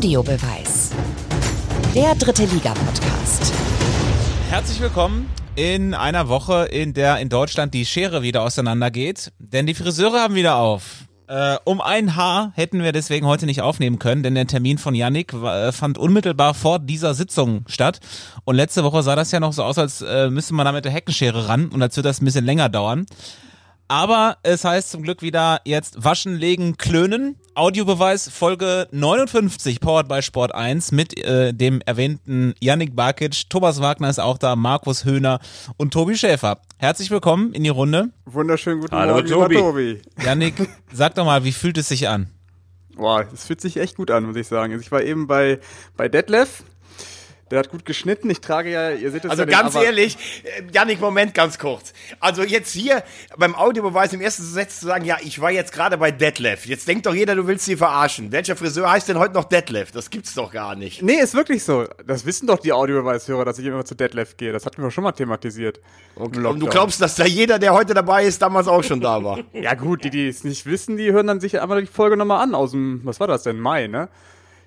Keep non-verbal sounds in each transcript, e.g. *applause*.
Audiobeweis. Der dritte Liga-Podcast. Herzlich willkommen in einer Woche, in der in Deutschland die Schere wieder auseinandergeht. Denn die Friseure haben wieder auf. Äh, um ein Haar hätten wir deswegen heute nicht aufnehmen können, denn der Termin von Yannick äh, fand unmittelbar vor dieser Sitzung statt. Und letzte Woche sah das ja noch so aus, als äh, müsste man da mit der Heckenschere ran und als würde das ein bisschen länger dauern. Aber es heißt zum Glück wieder jetzt waschen, legen, klönen. Audiobeweis Folge 59, powered by Sport 1 mit äh, dem erwähnten Yannick Barkic. Thomas Wagner ist auch da, Markus Höhner und Tobi Schäfer. Herzlich willkommen in die Runde. Wunderschönen guten Hallo, Morgen, Tobi. Tobi. Yannick, *laughs* sag doch mal, wie fühlt es sich an? Boah, es fühlt sich echt gut an, muss ich sagen. Also ich war eben bei, bei Detlef. Der hat gut geschnitten. Ich trage ja, ihr seht es Also ja ganz den ehrlich, äh, Janik, Moment, ganz kurz. Also jetzt hier beim Audiobeweis im ersten Satz zu sagen, ja, ich war jetzt gerade bei Detlef. Jetzt denkt doch jeder, du willst sie verarschen. Welcher Friseur heißt denn heute noch Detlef? Das gibt's doch gar nicht. Nee, ist wirklich so. Das wissen doch die Audiobeweishörer, dass ich immer zu Detlef gehe. Das hatten wir schon mal thematisiert. Und du glaubst, dass da jeder, der heute dabei ist, damals auch schon da war. *laughs* Ja gut, die, die es nicht wissen, die hören dann sich einmal die Folge nochmal an aus dem, was war das denn, Mai, ne?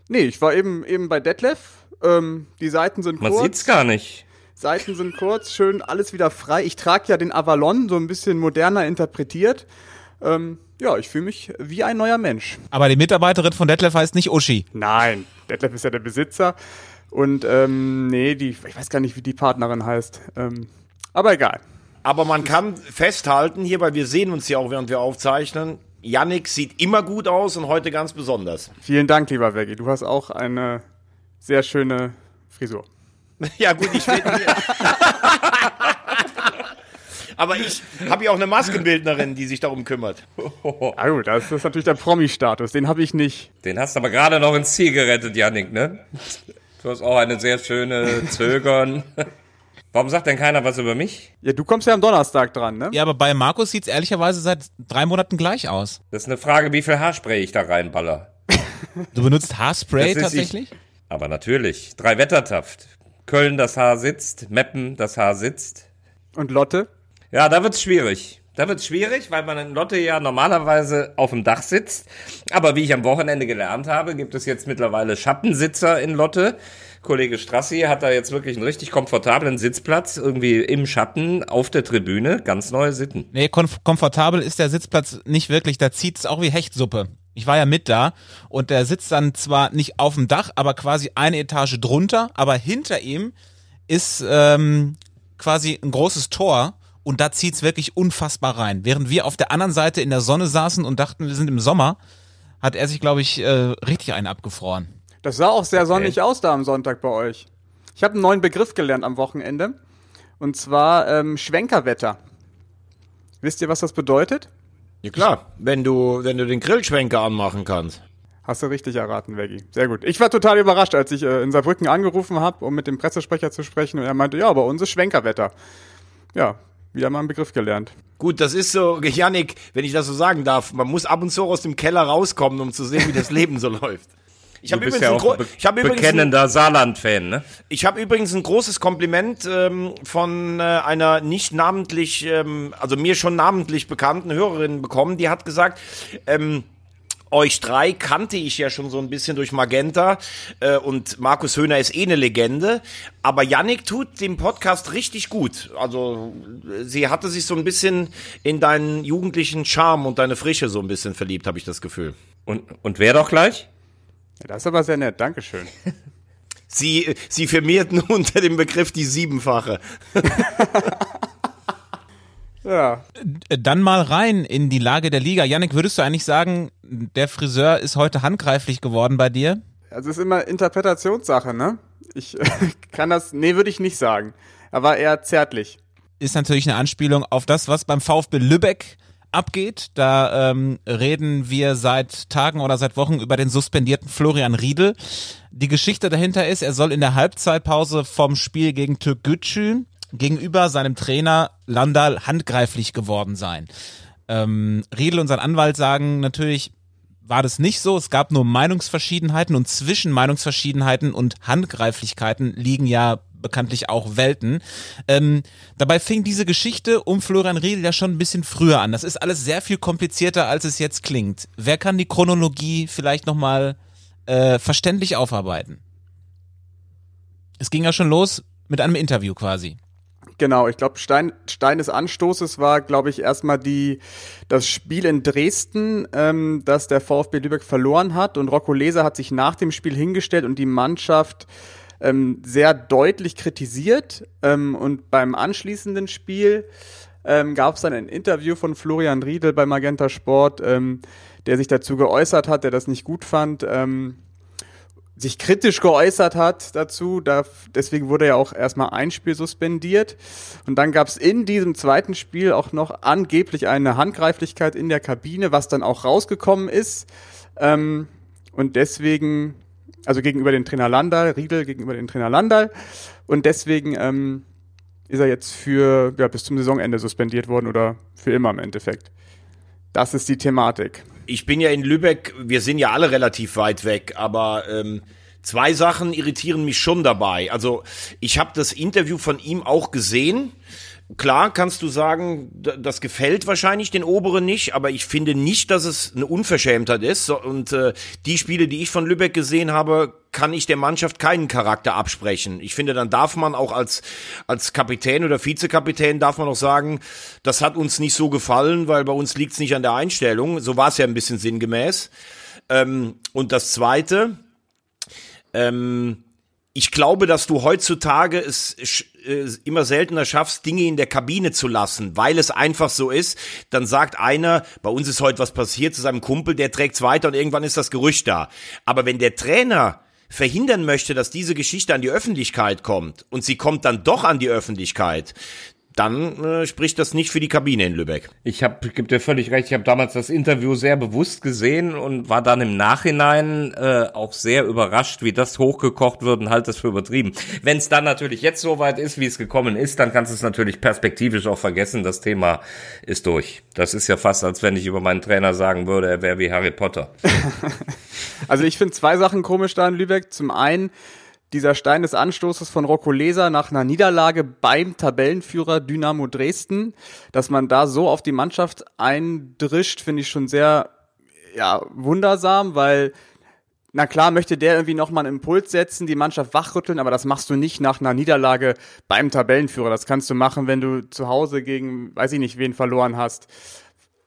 Nee, ich war eben, eben bei Detlef. Ähm, die Seiten sind Man kurz. sieht's gar nicht. Seiten sind kurz, schön, alles wieder frei. Ich trage ja den Avalon, so ein bisschen moderner interpretiert. Ähm, ja, ich fühle mich wie ein neuer Mensch. Aber die Mitarbeiterin von Detlef heißt nicht Uschi. Nein, Detlef ist ja der Besitzer. Und ähm, nee, die, ich weiß gar nicht, wie die Partnerin heißt. Ähm, aber egal. Aber man kann festhalten hier, weil wir sehen uns ja auch, während wir aufzeichnen, Yannick sieht immer gut aus und heute ganz besonders. Vielen Dank, lieber Veggie. Du hast auch eine sehr schöne Frisur. *laughs* Ja gut, ich will... *laughs* Aber ich habe ja auch eine Maskenbildnerin, die sich darum kümmert. *laughs* Ah gut, das ist natürlich der Promi-Status. Den habe ich nicht. Den hast du aber gerade noch ins Ziel gerettet, Yannick, ne? Du hast auch eine sehr schöne Zögern. Warum sagt denn keiner was über mich? Ja, du kommst ja am Donnerstag dran, ne? Ja, aber bei Markus sieht's ehrlicherweise seit drei Monaten gleich aus. Das ist eine Frage, wie viel Haarspray ich da reinballer. Du benutzt Haarspray Das ist tatsächlich? Aber natürlich. Drei Wettertaft. Köln, das Haar sitzt. Meppen, das Haar sitzt. Und Lotte? Ja, da wird's schwierig. Da wird's schwierig, weil man in Lotte ja normalerweise auf dem Dach sitzt. Aber wie ich am Wochenende gelernt habe, gibt es jetzt mittlerweile Schattensitzer in Lotte. Kollege Strassi hat da jetzt wirklich einen richtig komfortablen Sitzplatz, irgendwie im Schatten auf der Tribüne. Ganz neue Sitten. Nee, komf komfortabel ist der Sitzplatz nicht wirklich. Da zieht's auch wie Hechtsuppe. Ich war ja mit da und der sitzt dann zwar nicht auf dem Dach, aber quasi eine Etage drunter, aber hinter ihm ist ähm, quasi ein großes Tor und da zieht's wirklich unfassbar rein. Während wir auf der anderen Seite in der Sonne saßen und dachten, wir sind im Sommer, hat er sich, glaube ich, äh, richtig einen abgefroren. Das sah auch sehr sonnig aus da am Sonntag bei euch. Ich habe einen neuen Begriff gelernt am Wochenende. Und zwar ähm, Schwenkerwetter. Wisst ihr, was das bedeutet? Ja klar, wenn du, wenn du den Grillschwenker anmachen kannst. Hast du richtig erraten, Veggie. Sehr gut. Ich war total überrascht, als ich äh, in Saarbrücken angerufen habe, um mit dem Pressesprecher zu sprechen. Und er meinte, ja, bei uns ist Schwenkerwetter. Ja, wieder mal einen Begriff gelernt. Gut, das ist so, Yannick, wenn ich das so sagen darf, man muss ab und zu aus dem Keller rauskommen, um zu sehen, wie das Leben so *laughs* läuft. Ich habe übrigens, ja ein auch ich hab übrigens, bekennender Saarland-Fan, ne? ich hab übrigens ein großes Kompliment ähm, von äh, einer nicht namentlich, ähm, also mir schon namentlich bekannten Hörerin bekommen, die hat gesagt, ähm, euch drei kannte ich ja schon so ein bisschen durch Magenta äh, und Markus Höhner ist eh eine Legende, aber Yannick tut dem Podcast richtig gut. Also sie hatte sich so ein bisschen in deinen jugendlichen Charme und deine Frische so ein bisschen verliebt, habe ich das Gefühl. Und, und wer doch gleich? Ja, das ist aber sehr nett. Dankeschön. *laughs* Sie, sie firmierten *laughs* unter dem Begriff die Siebenfache. *laughs* Ja. Äh, Dann mal rein in die Lage der Liga. Yannick, würdest du eigentlich sagen, der Friseur ist heute handgreiflich geworden bei dir? Also es ist immer Interpretationssache, ne? Ich kann das, nee, würde ich nicht sagen. Er war eher zärtlich. ist natürlich eine Anspielung auf das, was beim VfB Lübeck abgeht. Da ähm, reden wir seit Tagen oder seit Wochen über den suspendierten Florian Riedel. Die Geschichte dahinter ist, er soll in der Halbzeitpause vom Spiel gegen Türkgücü gegenüber seinem Trainer Landal handgreiflich geworden sein. Ähm, Riedel und sein Anwalt sagen natürlich, war das nicht so. Es gab nur Meinungsverschiedenheiten und zwischen Meinungsverschiedenheiten und Handgreiflichkeiten liegen ja bekanntlich auch Welten. Ähm, dabei fing diese Geschichte um Florian Riedel ja schon ein bisschen früher an. Das ist alles sehr viel komplizierter, als es jetzt klingt. Wer kann die Chronologie vielleicht nochmal äh, verständlich aufarbeiten. Es ging ja schon los mit einem Interview quasi. Genau, ich glaube, Stein, Stein des Anstoßes war, glaube ich, erstmal die das Spiel in Dresden, ähm, das der VfB Lübeck verloren hat. Und Rocco Leser hat sich nach dem Spiel hingestellt und die Mannschaft ähm, sehr deutlich kritisiert. Ähm, und beim anschließenden Spiel ähm, gab es dann ein Interview von Florian Riedel bei Magenta Sport, ähm, der sich dazu geäußert hat, der das nicht gut fand. Ähm, sich kritisch geäußert hat dazu. Da, deswegen wurde ja auch erstmal ein Spiel suspendiert. Und dann gab es in diesem zweiten Spiel auch noch angeblich eine Handgreiflichkeit in der Kabine, was dann auch rausgekommen ist. Ähm, und deswegen, also gegenüber dem Trainer Landal, Riedel gegenüber dem Trainer Landal. Und deswegen ähm, ist er jetzt für ja, bis zum Saisonende suspendiert worden oder für immer im Endeffekt. Das ist die Thematik ich bin ja in Lübeck, wir sind ja alle relativ weit weg, aber ähm, zwei Sachen irritieren mich schon dabei. Also ich habe das Interview von ihm auch gesehen Klar kannst du sagen, das gefällt wahrscheinlich den Oberen nicht, aber ich finde nicht, dass es eine Unverschämtheit ist. Und äh, die Spiele, die ich von Lübeck gesehen habe, kann ich der Mannschaft keinen Charakter absprechen. Ich finde, dann darf man auch als, als Kapitän oder Vizekapitän darf man auch sagen, das hat uns nicht so gefallen, weil bei uns liegt es nicht an der Einstellung. So war es ja ein bisschen sinngemäß. Ähm, und das Zweite, ähm, ich glaube, dass du heutzutage es äh, immer seltener schaffst, Dinge in der Kabine zu lassen, weil es einfach so ist. Dann sagt einer, bei uns ist heute was passiert zu seinem Kumpel, der trägt's weiter und irgendwann ist das Gerücht da. Aber wenn der Trainer verhindern möchte, dass diese Geschichte an die Öffentlichkeit kommt und sie kommt dann doch an die Öffentlichkeit, dann äh, spricht das nicht für die Kabine in Lübeck. Ich habe, gibt dir völlig recht, ich habe damals das Interview sehr bewusst gesehen und war dann im Nachhinein äh, auch sehr überrascht, wie das hochgekocht wird und halt das für übertrieben. Wenn es dann natürlich jetzt so weit ist, wie es gekommen ist, dann kannst du es natürlich perspektivisch auch vergessen, das Thema ist durch. Das ist ja fast, als wenn ich über meinen Trainer sagen würde, er wäre wie Harry Potter. *laughs* also ich finde zwei Sachen komisch da in Lübeck. Zum einen, dieser Stein des Anstoßes von Rocco Leser nach einer Niederlage beim Tabellenführer Dynamo Dresden, dass man da so auf die Mannschaft eindrischt, finde ich schon sehr ja, wundersam, weil na klar möchte der irgendwie nochmal einen Impuls setzen, die Mannschaft wachrütteln, aber das machst du nicht nach einer Niederlage beim Tabellenführer. Das kannst du machen, wenn du zu Hause gegen, weiß ich nicht, wen verloren hast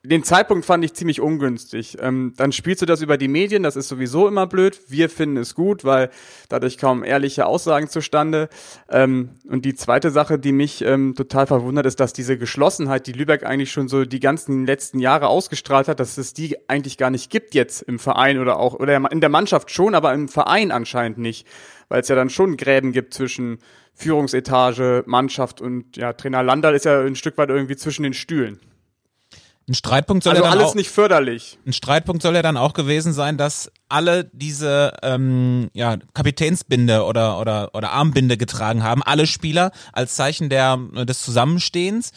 den Zeitpunkt fand ich ziemlich ungünstig. Ähm, dann spielst du das über die Medien, das ist sowieso immer blöd. Wir finden es gut, weil dadurch kaum ehrliche Aussagen zustande. Ähm, und die zweite Sache, die mich ähm, total verwundert, ist, dass diese Geschlossenheit, die Lübeck eigentlich schon so die ganzen letzten Jahre ausgestrahlt hat, dass es die eigentlich gar nicht gibt jetzt im Verein oder auch, oder in der Mannschaft schon, aber im Verein anscheinend nicht. Weil es ja dann schon Gräben gibt zwischen Führungsetage, Mannschaft und ja, Trainer Landal ist ja ein Stück weit irgendwie zwischen den Stühlen. Ein Streitpunkt soll also ja dann alles auch, nicht förderlich. Ein Streitpunkt soll ja dann auch gewesen sein, dass alle diese ähm, ja, Kapitänsbinde oder, oder, oder Armbinde getragen haben, alle Spieler als Zeichen der, des Zusammenstehens.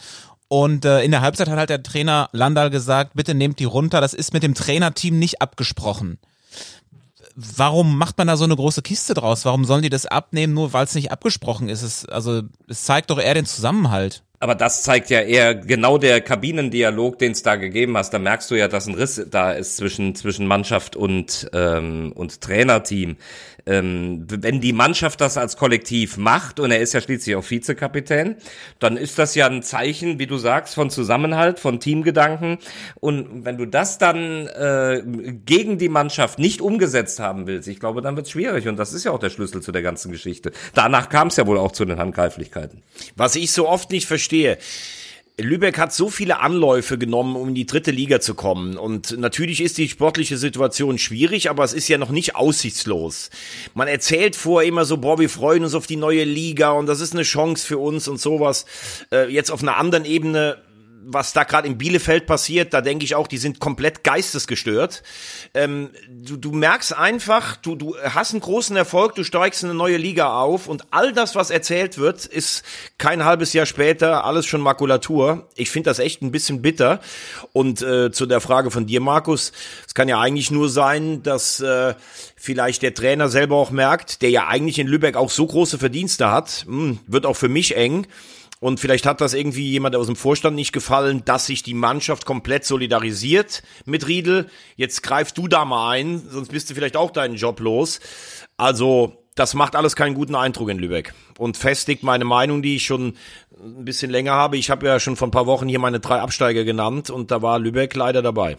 Und äh, in der Halbzeit hat halt der Trainer Landal gesagt, bitte nehmt die runter, das ist mit dem Trainerteam nicht abgesprochen. Warum macht man da so eine große Kiste draus? Warum sollen die das abnehmen, nur weil es nicht abgesprochen ist? Es, also es zeigt doch eher den Zusammenhalt. Aber das zeigt ja eher genau der Kabinendialog, den es da gegeben hast. Da merkst du ja, dass ein Riss da ist zwischen, zwischen Mannschaft und, ähm, und Trainerteam ähm, wenn die Mannschaft das als Kollektiv macht, und er ist ja schließlich auch Vizekapitän, dann ist das ja ein Zeichen, wie du sagst, von Zusammenhalt, von Teamgedanken. Und wenn du das dann äh, gegen die Mannschaft nicht umgesetzt haben willst, ich glaube, dann wird es schwierig. Und das ist ja auch der Schlüssel zu der ganzen Geschichte. Danach kam es ja wohl auch zu den Handgreiflichkeiten. Was ich so oft nicht verstehe, Lübeck hat so viele Anläufe genommen, um in die dritte Liga zu kommen. Und natürlich ist die sportliche Situation schwierig, aber es ist ja noch nicht aussichtslos. Man erzählt vor immer so, boah, wir freuen uns auf die neue Liga und das ist eine Chance für uns und sowas. Äh, jetzt auf einer anderen Ebene was da gerade in Bielefeld passiert, da denke ich auch, die sind komplett geistesgestört. Ähm, du, du merkst einfach, du, du hast einen großen Erfolg, du steigst in eine neue Liga auf und all das, was erzählt wird, ist kein halbes Jahr später alles schon Makulatur. Ich finde das echt ein bisschen bitter. Und äh, zu der Frage von dir, Markus, es kann ja eigentlich nur sein, dass äh, vielleicht der Trainer selber auch merkt, der ja eigentlich in Lübeck auch so große Verdienste hat, mh, hm, wird auch für mich eng Und vielleicht hat das irgendwie jemand aus dem Vorstand nicht gefallen, dass sich die Mannschaft komplett solidarisiert mit Riedel. Jetzt greifst du da mal ein, sonst bist du vielleicht auch deinen Job los. Also, das macht alles keinen guten Eindruck in Lübeck und festigt meine Meinung, die ich schon ein bisschen länger habe. Ich habe ja schon vor ein paar Wochen hier meine drei Absteiger genannt und da war Lübeck leider dabei.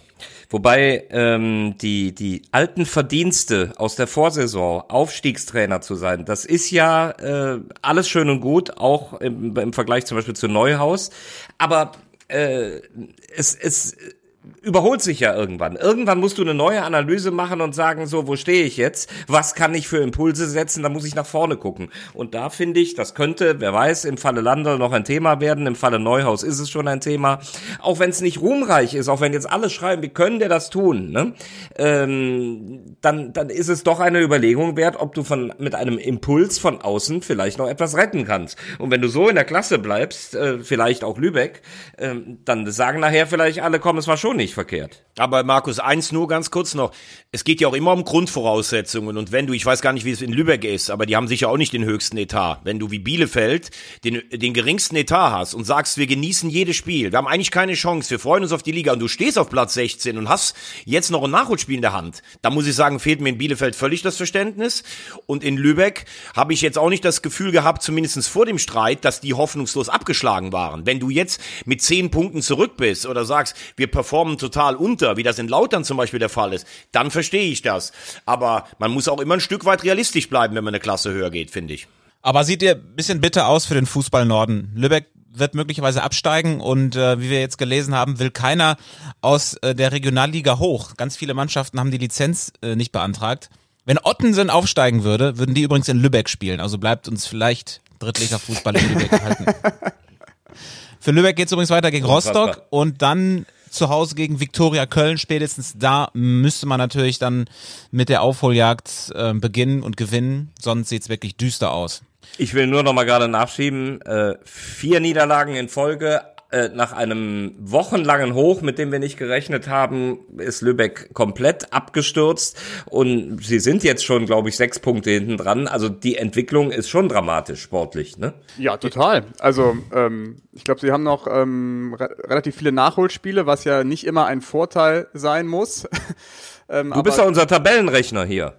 Wobei ähm, die, die alten Verdienste aus der Vorsaison, Aufstiegstrainer zu sein, das ist ja äh, alles schön und gut, auch im, im Vergleich zum Beispiel zu Neuhaus. Aber äh, es, es überholt sich ja irgendwann. Irgendwann musst du eine neue Analyse machen und sagen, so, wo stehe ich jetzt? Was kann ich für Impulse setzen? Da muss ich nach vorne gucken. Und da finde ich, das könnte, wer weiß, im Falle Landl noch ein Thema werden. Im Falle Neuhaus ist es schon ein Thema. Auch wenn es nicht ruhmreich ist, auch wenn jetzt alle schreiben, wie können der das tun? Ne? Ähm, dann, dann ist es doch eine Überlegung wert, ob du von, mit einem Impuls von außen vielleicht noch etwas retten kannst. Und wenn du so in der Klasse bleibst, äh, vielleicht auch Lübeck, äh, dann sagen nachher vielleicht alle, komm, es war schon nicht verkehrt. Aber Markus, eins nur ganz kurz noch. Es geht ja auch immer um Grundvoraussetzungen. Und wenn du, ich weiß gar nicht, wie es in Lübeck ist, aber die haben sicher auch nicht den höchsten Etat. Wenn du wie Bielefeld den, den geringsten Etat hast und sagst, wir genießen jedes Spiel, wir haben eigentlich keine Chance, wir freuen uns auf die Liga und du stehst auf Platz 16 und hast jetzt noch ein Nachholspiel in der Hand, da muss ich sagen, fehlt mir in Bielefeld völlig das Verständnis. Und in Lübeck habe ich jetzt auch nicht das Gefühl gehabt, zumindest vor dem Streit, dass die hoffnungslos abgeschlagen waren. Wenn du jetzt mit zehn Punkten zurück bist oder sagst, wir performen total unter, wie das in Lautern zum Beispiel der Fall ist, dann verstehe ich das. Aber man muss auch immer ein Stück weit realistisch bleiben, wenn man eine Klasse höher geht, finde ich. Aber sieht ihr ein bisschen bitter aus für den Fußball Norden. Lübeck wird möglicherweise absteigen und äh, wie wir jetzt gelesen haben, will keiner aus äh, der Regionalliga hoch. Ganz viele Mannschaften haben die Lizenz äh, nicht beantragt. Wenn Ottensen aufsteigen würde, würden die übrigens in Lübeck spielen. Also bleibt uns vielleicht drittlicher Fußball in Lübeck erhalten. *laughs* Für Lübeck geht es übrigens weiter gegen Rostock und dann zu Hause gegen Viktoria Köln. Spätestens da müsste man natürlich dann mit der Aufholjagd äh, beginnen und gewinnen. Sonst sieht's wirklich düster aus. Ich will nur noch mal gerade nachschieben. Äh, vier Niederlagen in Folge. Äh, nach einem wochenlangen Hoch, mit dem wir nicht gerechnet haben, ist Lübeck komplett abgestürzt. Und sie sind jetzt schon, glaube ich, sechs Punkte hinten dran. Also die Entwicklung ist schon dramatisch sportlich, ne? Ja, total. Also ähm, ich glaube, sie haben noch ähm, re relativ viele Nachholspiele, was ja nicht immer ein Vorteil sein muss. *laughs* ähm, du bist ja unser Tabellenrechner hier.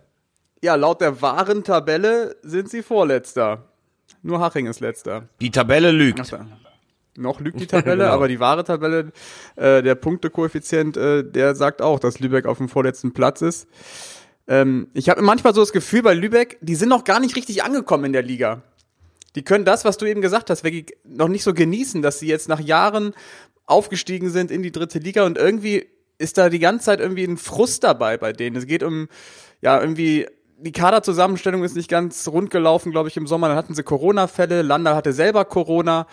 Ja, laut der wahren Tabelle sind sie Vorletzter. Nur Haching ist letzter. Die Tabelle lügt. Ach, noch lügt die *laughs* Tabelle, genau. aber die wahre Tabelle, äh, der Punktekoeffizient, äh, der sagt auch, dass Lübeck auf dem vorletzten Platz ist. Ähm, ich habe manchmal so das Gefühl bei Lübeck, die sind noch gar nicht richtig angekommen in der Liga. Die können das, was du eben gesagt hast, wirklich noch nicht so genießen, dass sie jetzt nach Jahren aufgestiegen sind in die dritte Liga und irgendwie ist da die ganze Zeit irgendwie ein Frust dabei bei denen. Es geht um, ja, irgendwie die Kaderzusammenstellung ist nicht ganz rund gelaufen, glaube ich, im Sommer. Dann hatten sie Corona-Fälle. Lander hatte selber Corona.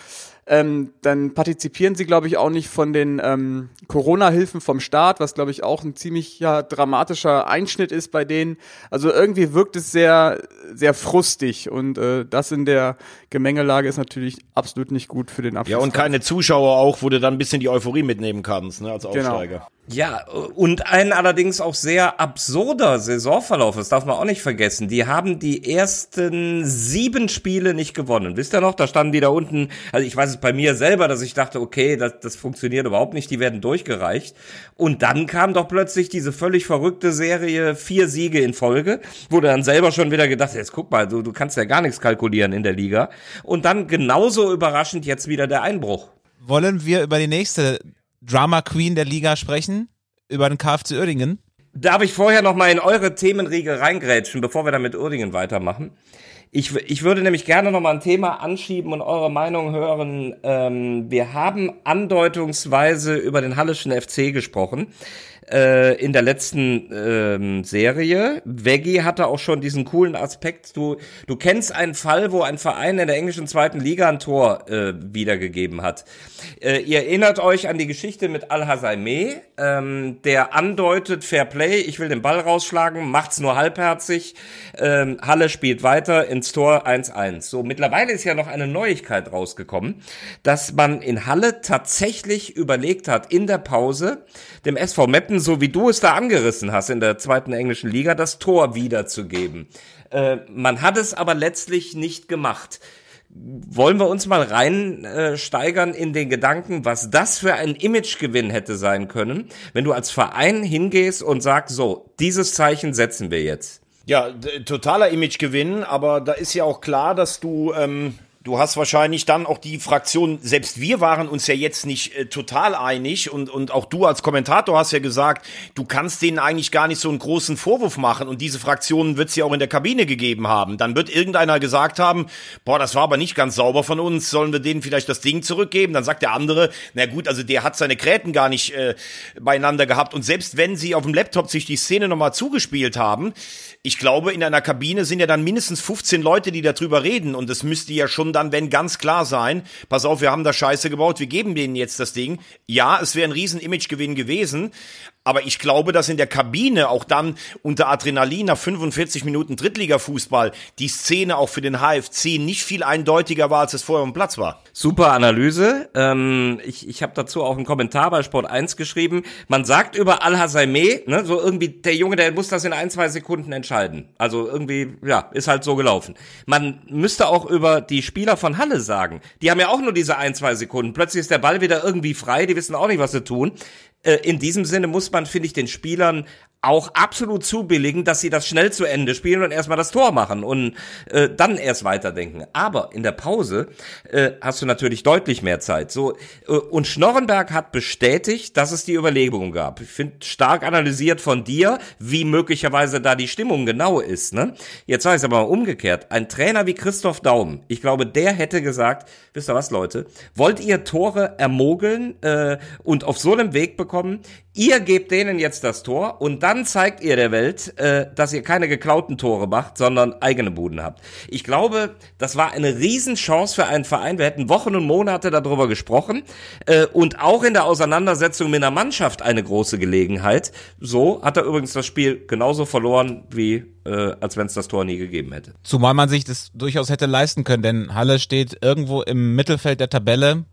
Ähm, dann partizipieren sie, glaube ich, auch nicht von den ähm, Corona-Hilfen vom Staat, was, glaube ich, auch ein ziemlich ja, dramatischer Einschnitt ist bei denen. Also irgendwie wirkt es sehr, sehr frustig und äh, das in der Gemengelage ist natürlich absolut nicht gut für den Abschluss. Ja, und keine Zuschauer auch, wo du dann ein bisschen die Euphorie mitnehmen kannst, ne, als genau. Aufsteiger. Genau. Ja, und ein allerdings auch sehr absurder Saisonverlauf, das darf man auch nicht vergessen. Die haben die ersten sieben Spiele nicht gewonnen. Wisst ihr noch? Da standen die da unten, also ich weiß es bei mir selber, dass ich dachte, okay, das, das funktioniert überhaupt nicht, die werden durchgereicht. Und dann kam doch plötzlich diese völlig verrückte Serie, vier Siege in Folge, wo du dann selber schon wieder gedacht jetzt guck mal, du, du kannst ja gar nichts kalkulieren in der Liga. Und dann genauso überraschend jetzt wieder der Einbruch. Wollen wir über die nächste Drama Queen der Liga sprechen? Über den KFC Uerdingen? Darf ich vorher noch mal in eure Themenriege reingrätschen, bevor wir dann mit Uerdingen weitermachen? Ich, ich würde nämlich gerne noch mal ein Thema anschieben und eure Meinung hören. Ähm, wir haben andeutungsweise über den Hallischen FC gesprochen äh, in der letzten ähm, Serie. Veggie hatte auch schon diesen coolen Aspekt. Du, du kennst einen Fall, wo ein Verein in der englischen zweiten Liga ein Tor äh, wiedergegeben hat. Äh, ihr erinnert euch an die Geschichte mit Al-Hasaime, ähm, der andeutet Fair Play, ich will den Ball rausschlagen, macht's nur halbherzig. Ähm, Halle spielt weiter ins Tor 1-1. So, mittlerweile ist ja noch eine Neuigkeit rausgekommen, dass man in Halle tatsächlich überlegt hat, in der Pause dem SV Meppen so wie du es da angerissen hast in der zweiten englischen Liga, das Tor wiederzugeben. Äh, man hat es aber letztlich nicht gemacht. wollen wir uns mal rein äh, in den Gedanken, was das für ein Imagegewinn hätte sein können, wenn du als Verein hingehst und sagst, so, dieses Zeichen setzen wir jetzt. Ja, totaler Imagegewinn, aber da ist ja auch klar, dass du ähm, Du hast wahrscheinlich dann auch die Fraktion, selbst wir waren uns ja jetzt nicht äh, total einig und, und auch du als Kommentator hast ja gesagt, du kannst denen eigentlich gar nicht so einen großen Vorwurf machen und diese Fraktionen wird es ja auch in der Kabine gegeben haben. Dann wird irgendeiner gesagt haben, boah, das war aber nicht ganz sauber von uns, sollen wir denen vielleicht das Ding zurückgeben? Dann sagt der andere, na gut, also der hat seine Gräten gar nicht äh, beieinander gehabt und selbst wenn sie auf dem Laptop sich die Szene nochmal zugespielt haben, ich glaube, in einer Kabine sind ja dann mindestens 15 Leute, die darüber reden und es müsste ja schon dann, wenn ganz klar sein, pass auf, wir haben da Scheiße gebaut, wir geben denen jetzt das Ding. Ja, es wäre ein riesen Imagegewinn gewesen, aber ich glaube, dass in der Kabine auch dann unter Adrenalin nach 45 Minuten Drittliga-Fußball die Szene auch für den HFC nicht viel eindeutiger war, als es vorher am Platz war. Super Analyse. Ähm, ich ich habe dazu auch einen Kommentar bei Sport 1 geschrieben. Man sagt über Al-Hasaime, ne, so irgendwie, der Junge, der muss das in ein, zwei Sekunden entscheiden. Also irgendwie, ja, ist halt so gelaufen. Man müsste auch über die Spieler von Halle sagen. Die haben ja auch nur diese ein, zwei Sekunden. Plötzlich ist der Ball wieder irgendwie frei, die wissen auch nicht, was sie tun. Äh, in diesem Sinne muss man, finde ich, den Spielern auch absolut zubilligen, dass sie das schnell zu Ende spielen und erstmal das Tor machen und äh, dann erst weiterdenken. Aber in der Pause äh, hast du natürlich deutlich mehr Zeit. So äh, und Schnorrenberg hat bestätigt, dass es die Überlegungen gab. Ich finde stark analysiert von dir, wie möglicherweise da die Stimmung genau ist. Ne? Jetzt sage ich aber mal umgekehrt: Ein Trainer wie Christoph Daum, ich glaube, der hätte gesagt: Wisst ihr was, Leute? Wollt ihr Tore ermogeln äh, und auf so einem Weg bekommen? Ihr gebt denen jetzt das Tor und dann zeigt ihr der Welt, äh, dass ihr keine geklauten Tore macht, sondern eigene Buden habt. Ich glaube, das war eine Riesenchance für einen Verein. Wir hätten Wochen und Monate darüber gesprochen äh, und auch in der Auseinandersetzung mit der Mannschaft eine große Gelegenheit. So hat er übrigens das Spiel genauso verloren, wie äh, als wenn es das Tor nie gegeben hätte. Zumal man sich das durchaus hätte leisten können, denn Halle steht irgendwo im Mittelfeld der Tabelle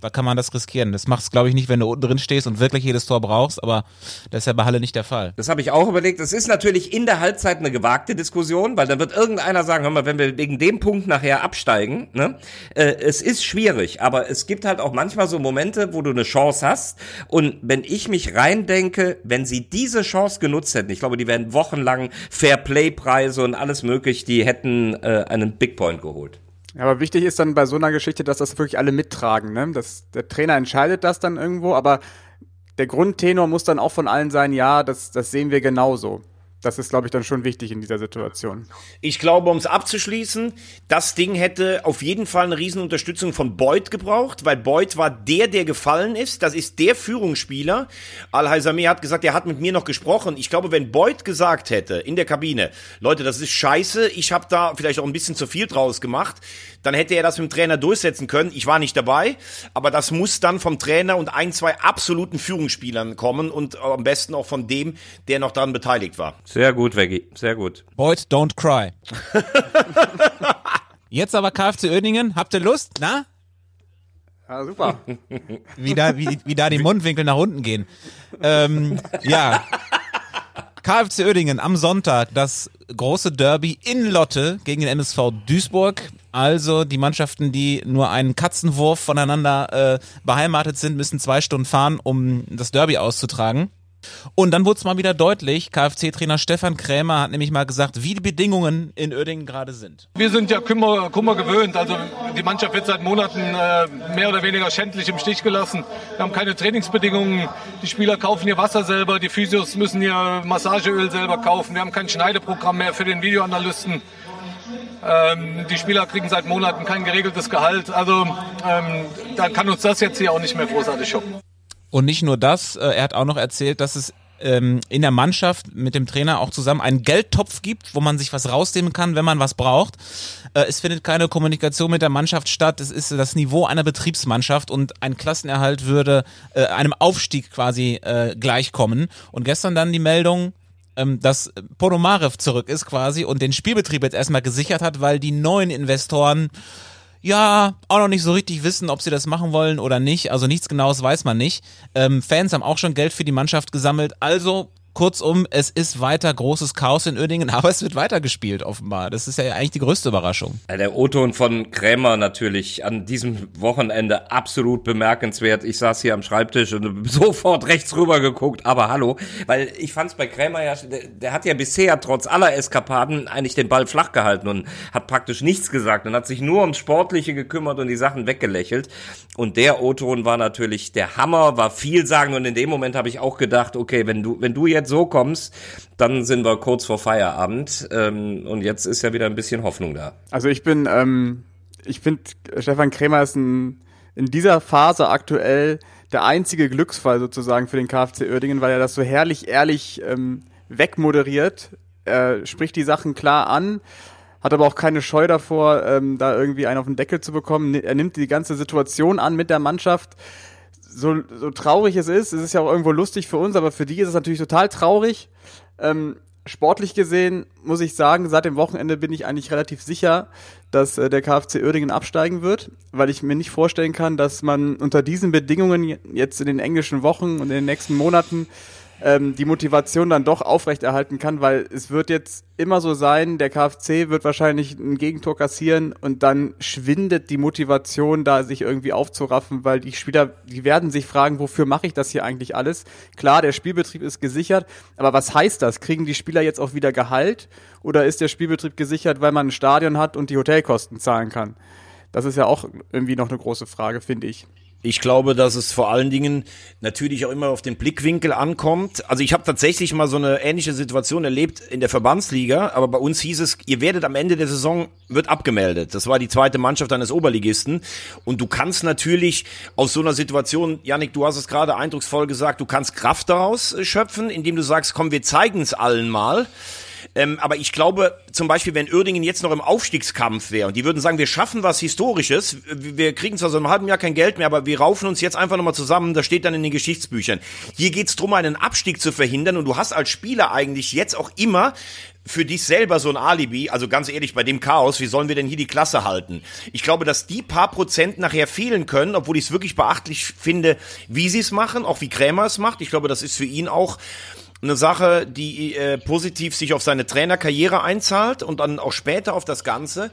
da kann man das riskieren. Das machst glaube ich, nicht, wenn du unten drin stehst und wirklich jedes Tor brauchst, aber das ist ja bei Halle nicht der Fall. Das habe ich auch überlegt. Es ist natürlich in der Halbzeit eine gewagte Diskussion, weil dann wird irgendeiner sagen, hör mal, wenn wir wegen dem Punkt nachher absteigen, ne? Äh, es ist schwierig, aber es gibt halt auch manchmal so Momente, wo du eine Chance hast und wenn ich mich reindenke, wenn sie diese Chance genutzt hätten, ich glaube, die wären wochenlang Fair-Play-Preise und alles möglich, die hätten äh, einen Big Point geholt. Aber wichtig ist dann bei so einer Geschichte, dass das wirklich alle mittragen. Ne? Das, der Trainer entscheidet das dann irgendwo, aber der Grundtenor muss dann auch von allen sein, ja, das, das sehen wir genauso. Das ist, glaube ich, dann schon wichtig in dieser Situation. Ich glaube, um es abzuschließen, das Ding hätte auf jeden Fall eine Riesenunterstützung von Boyd gebraucht, weil Boyd war der, der gefallen ist. Das ist der Führungsspieler. Al-Haizami hat gesagt, er hat mit mir noch gesprochen. Ich glaube, wenn Boyd gesagt hätte in der Kabine, Leute, das ist scheiße, ich habe da vielleicht auch ein bisschen zu viel draus gemacht, dann hätte er das mit dem Trainer durchsetzen können. Ich war nicht dabei, aber das muss dann vom Trainer und ein, zwei absoluten Führungsspielern kommen und am besten auch von dem, der noch daran beteiligt war. Sehr gut, Veggie, sehr gut. Boyd, don't cry. *laughs* Jetzt aber KFC Oeningen, habt ihr Lust? Na? Ja, super. *laughs* Wie da, wie, wie da die Mundwinkel nach unten gehen. Ähm, ja. KFC Oettingen am Sonntag das große Derby in Lotte gegen den MSV Duisburg. Also die Mannschaften, die nur einen Katzenwurf voneinander äh, beheimatet sind, müssen zwei Stunden fahren, um das Derby auszutragen. Und dann wurde es mal wieder deutlich, KfC-Trainer Stefan Krämer hat nämlich mal gesagt, wie die Bedingungen in Oerdingen gerade sind. Wir sind ja Kummer, Kummer gewöhnt. Also die Mannschaft wird seit Monaten äh, mehr oder weniger schändlich im Stich gelassen. Wir haben keine Trainingsbedingungen. Die Spieler kaufen ihr Wasser selber, die Physios müssen ihr Massageöl selber kaufen. Wir haben kein Schneideprogramm mehr für den Videoanalysten. Ähm, die Spieler kriegen seit Monaten kein geregeltes Gehalt. Also ähm, da kann uns das jetzt hier auch nicht mehr großartig schocken. Und nicht nur das, äh, er hat auch noch erzählt, dass es ähm, in der Mannschaft mit dem Trainer auch zusammen einen Geldtopf gibt, wo man sich was rausnehmen kann, wenn man was braucht. Äh, es findet keine Kommunikation mit der Mannschaft statt. Es ist das Niveau einer Betriebsmannschaft und ein Klassenerhalt würde äh, einem Aufstieg quasi äh, gleichkommen. Und gestern dann die Meldung, ähm, dass Ponomarev zurück ist quasi und den Spielbetrieb jetzt erstmal gesichert hat, weil die neuen Investoren ja, auch noch nicht so richtig wissen, ob sie das machen wollen oder nicht. Also nichts Genaues weiß man nicht. Ähm, Fans haben auch schon Geld für die Mannschaft gesammelt. Also Kurzum, es ist weiter großes Chaos in Uerdingen, *laughs* aber es wird weiter gespielt offenbar. Das ist ja eigentlich die größte Überraschung. Der O-Ton von Krämer natürlich an diesem Wochenende absolut bemerkenswert. Ich saß hier am Schreibtisch und *laughs* sofort rechts rüber geguckt, aber hallo, weil ich fand es bei Krämer ja, der, hat ja bisher trotz aller Eskapaden eigentlich den Ball flach gehalten und hat praktisch nichts gesagt und hat sich nur ums Sportliche gekümmert und die Sachen weggelächelt. Und der O-Ton war natürlich der Hammer, war vielsagend und in dem Moment habe ich auch gedacht, okay, wenn du, wenn du jetzt so kommst, dann sind wir kurz vor Feierabend. Ähm, und jetzt ist ja wieder ein bisschen Hoffnung da. Also ich bin, ähm, ich finde, Stefan Krämer ist ein, in dieser Phase aktuell der einzige Glücksfall sozusagen für den KfC Uerdingen, weil er das so herrlich ehrlich ähm, wegmoderiert. Er spricht die Sachen klar an, hat aber auch keine Scheu davor, ähm, da irgendwie einen auf den Deckel zu bekommen. Er nimmt die ganze Situation an mit der Mannschaft so, so traurig es ist, es ist ja auch irgendwo lustig für uns, aber für die ist es natürlich total traurig. Ähm, sportlich gesehen muss ich sagen, seit dem Wochenende bin ich eigentlich relativ sicher, dass äh, der KfC Uerdingen absteigen wird, weil ich mir nicht vorstellen kann, dass man unter diesen Bedingungen jetzt in den englischen Wochen und in den nächsten Monaten ähm, die Motivation dann doch aufrechterhalten kann, weil es wird jetzt immer so sein, der KfC wird wahrscheinlich ein Gegentor kassieren und dann schwindet die Motivation da, sich irgendwie aufzuraffen, weil die Spieler, die werden sich fragen, wofür mache ich das hier eigentlich alles? Klar, der Spielbetrieb ist gesichert, aber was heißt das? Kriegen die Spieler jetzt auch wieder Gehalt oder ist der Spielbetrieb gesichert, weil man ein Stadion hat und die Hotelkosten zahlen kann? Das ist ja auch irgendwie noch eine große Frage, finde ich. Ich glaube, dass es vor allen Dingen natürlich auch immer auf den Blickwinkel ankommt. Also ich habe tatsächlich mal so eine ähnliche Situation erlebt in der Verbandsliga, aber bei uns hieß es, ihr werdet am Ende der Saison, wird abgemeldet. Das war die zweite Mannschaft eines Oberligisten. Und du kannst natürlich aus so einer Situation, Janik, du hast es gerade eindrucksvoll gesagt, du kannst Kraft daraus schöpfen, indem du sagst, komm, wir zeigen es allen mal. Ähm, aber ich glaube, zum Beispiel, wenn Uerdingen jetzt noch im Aufstiegskampf wäre und die würden sagen, wir schaffen was Historisches, wir kriegen zwar so einem halben Jahr kein Geld mehr, aber wir raufen uns jetzt einfach nochmal zusammen, das steht dann in den Geschichtsbüchern. Hier geht's drum, einen Abstieg zu verhindern und du hast als Spieler eigentlich jetzt auch immer für dich selber so ein Alibi, also ganz ehrlich, bei dem Chaos, wie sollen wir denn hier die Klasse halten? Ich glaube, dass die paar Prozent nachher fehlen können, obwohl ich es wirklich beachtlich finde, wie sie es machen, auch wie Krämer es macht. Ich glaube, das ist für ihn auch eine Sache, die äh, positiv sich auf seine Trainerkarriere einzahlt und dann auch später auf das Ganze.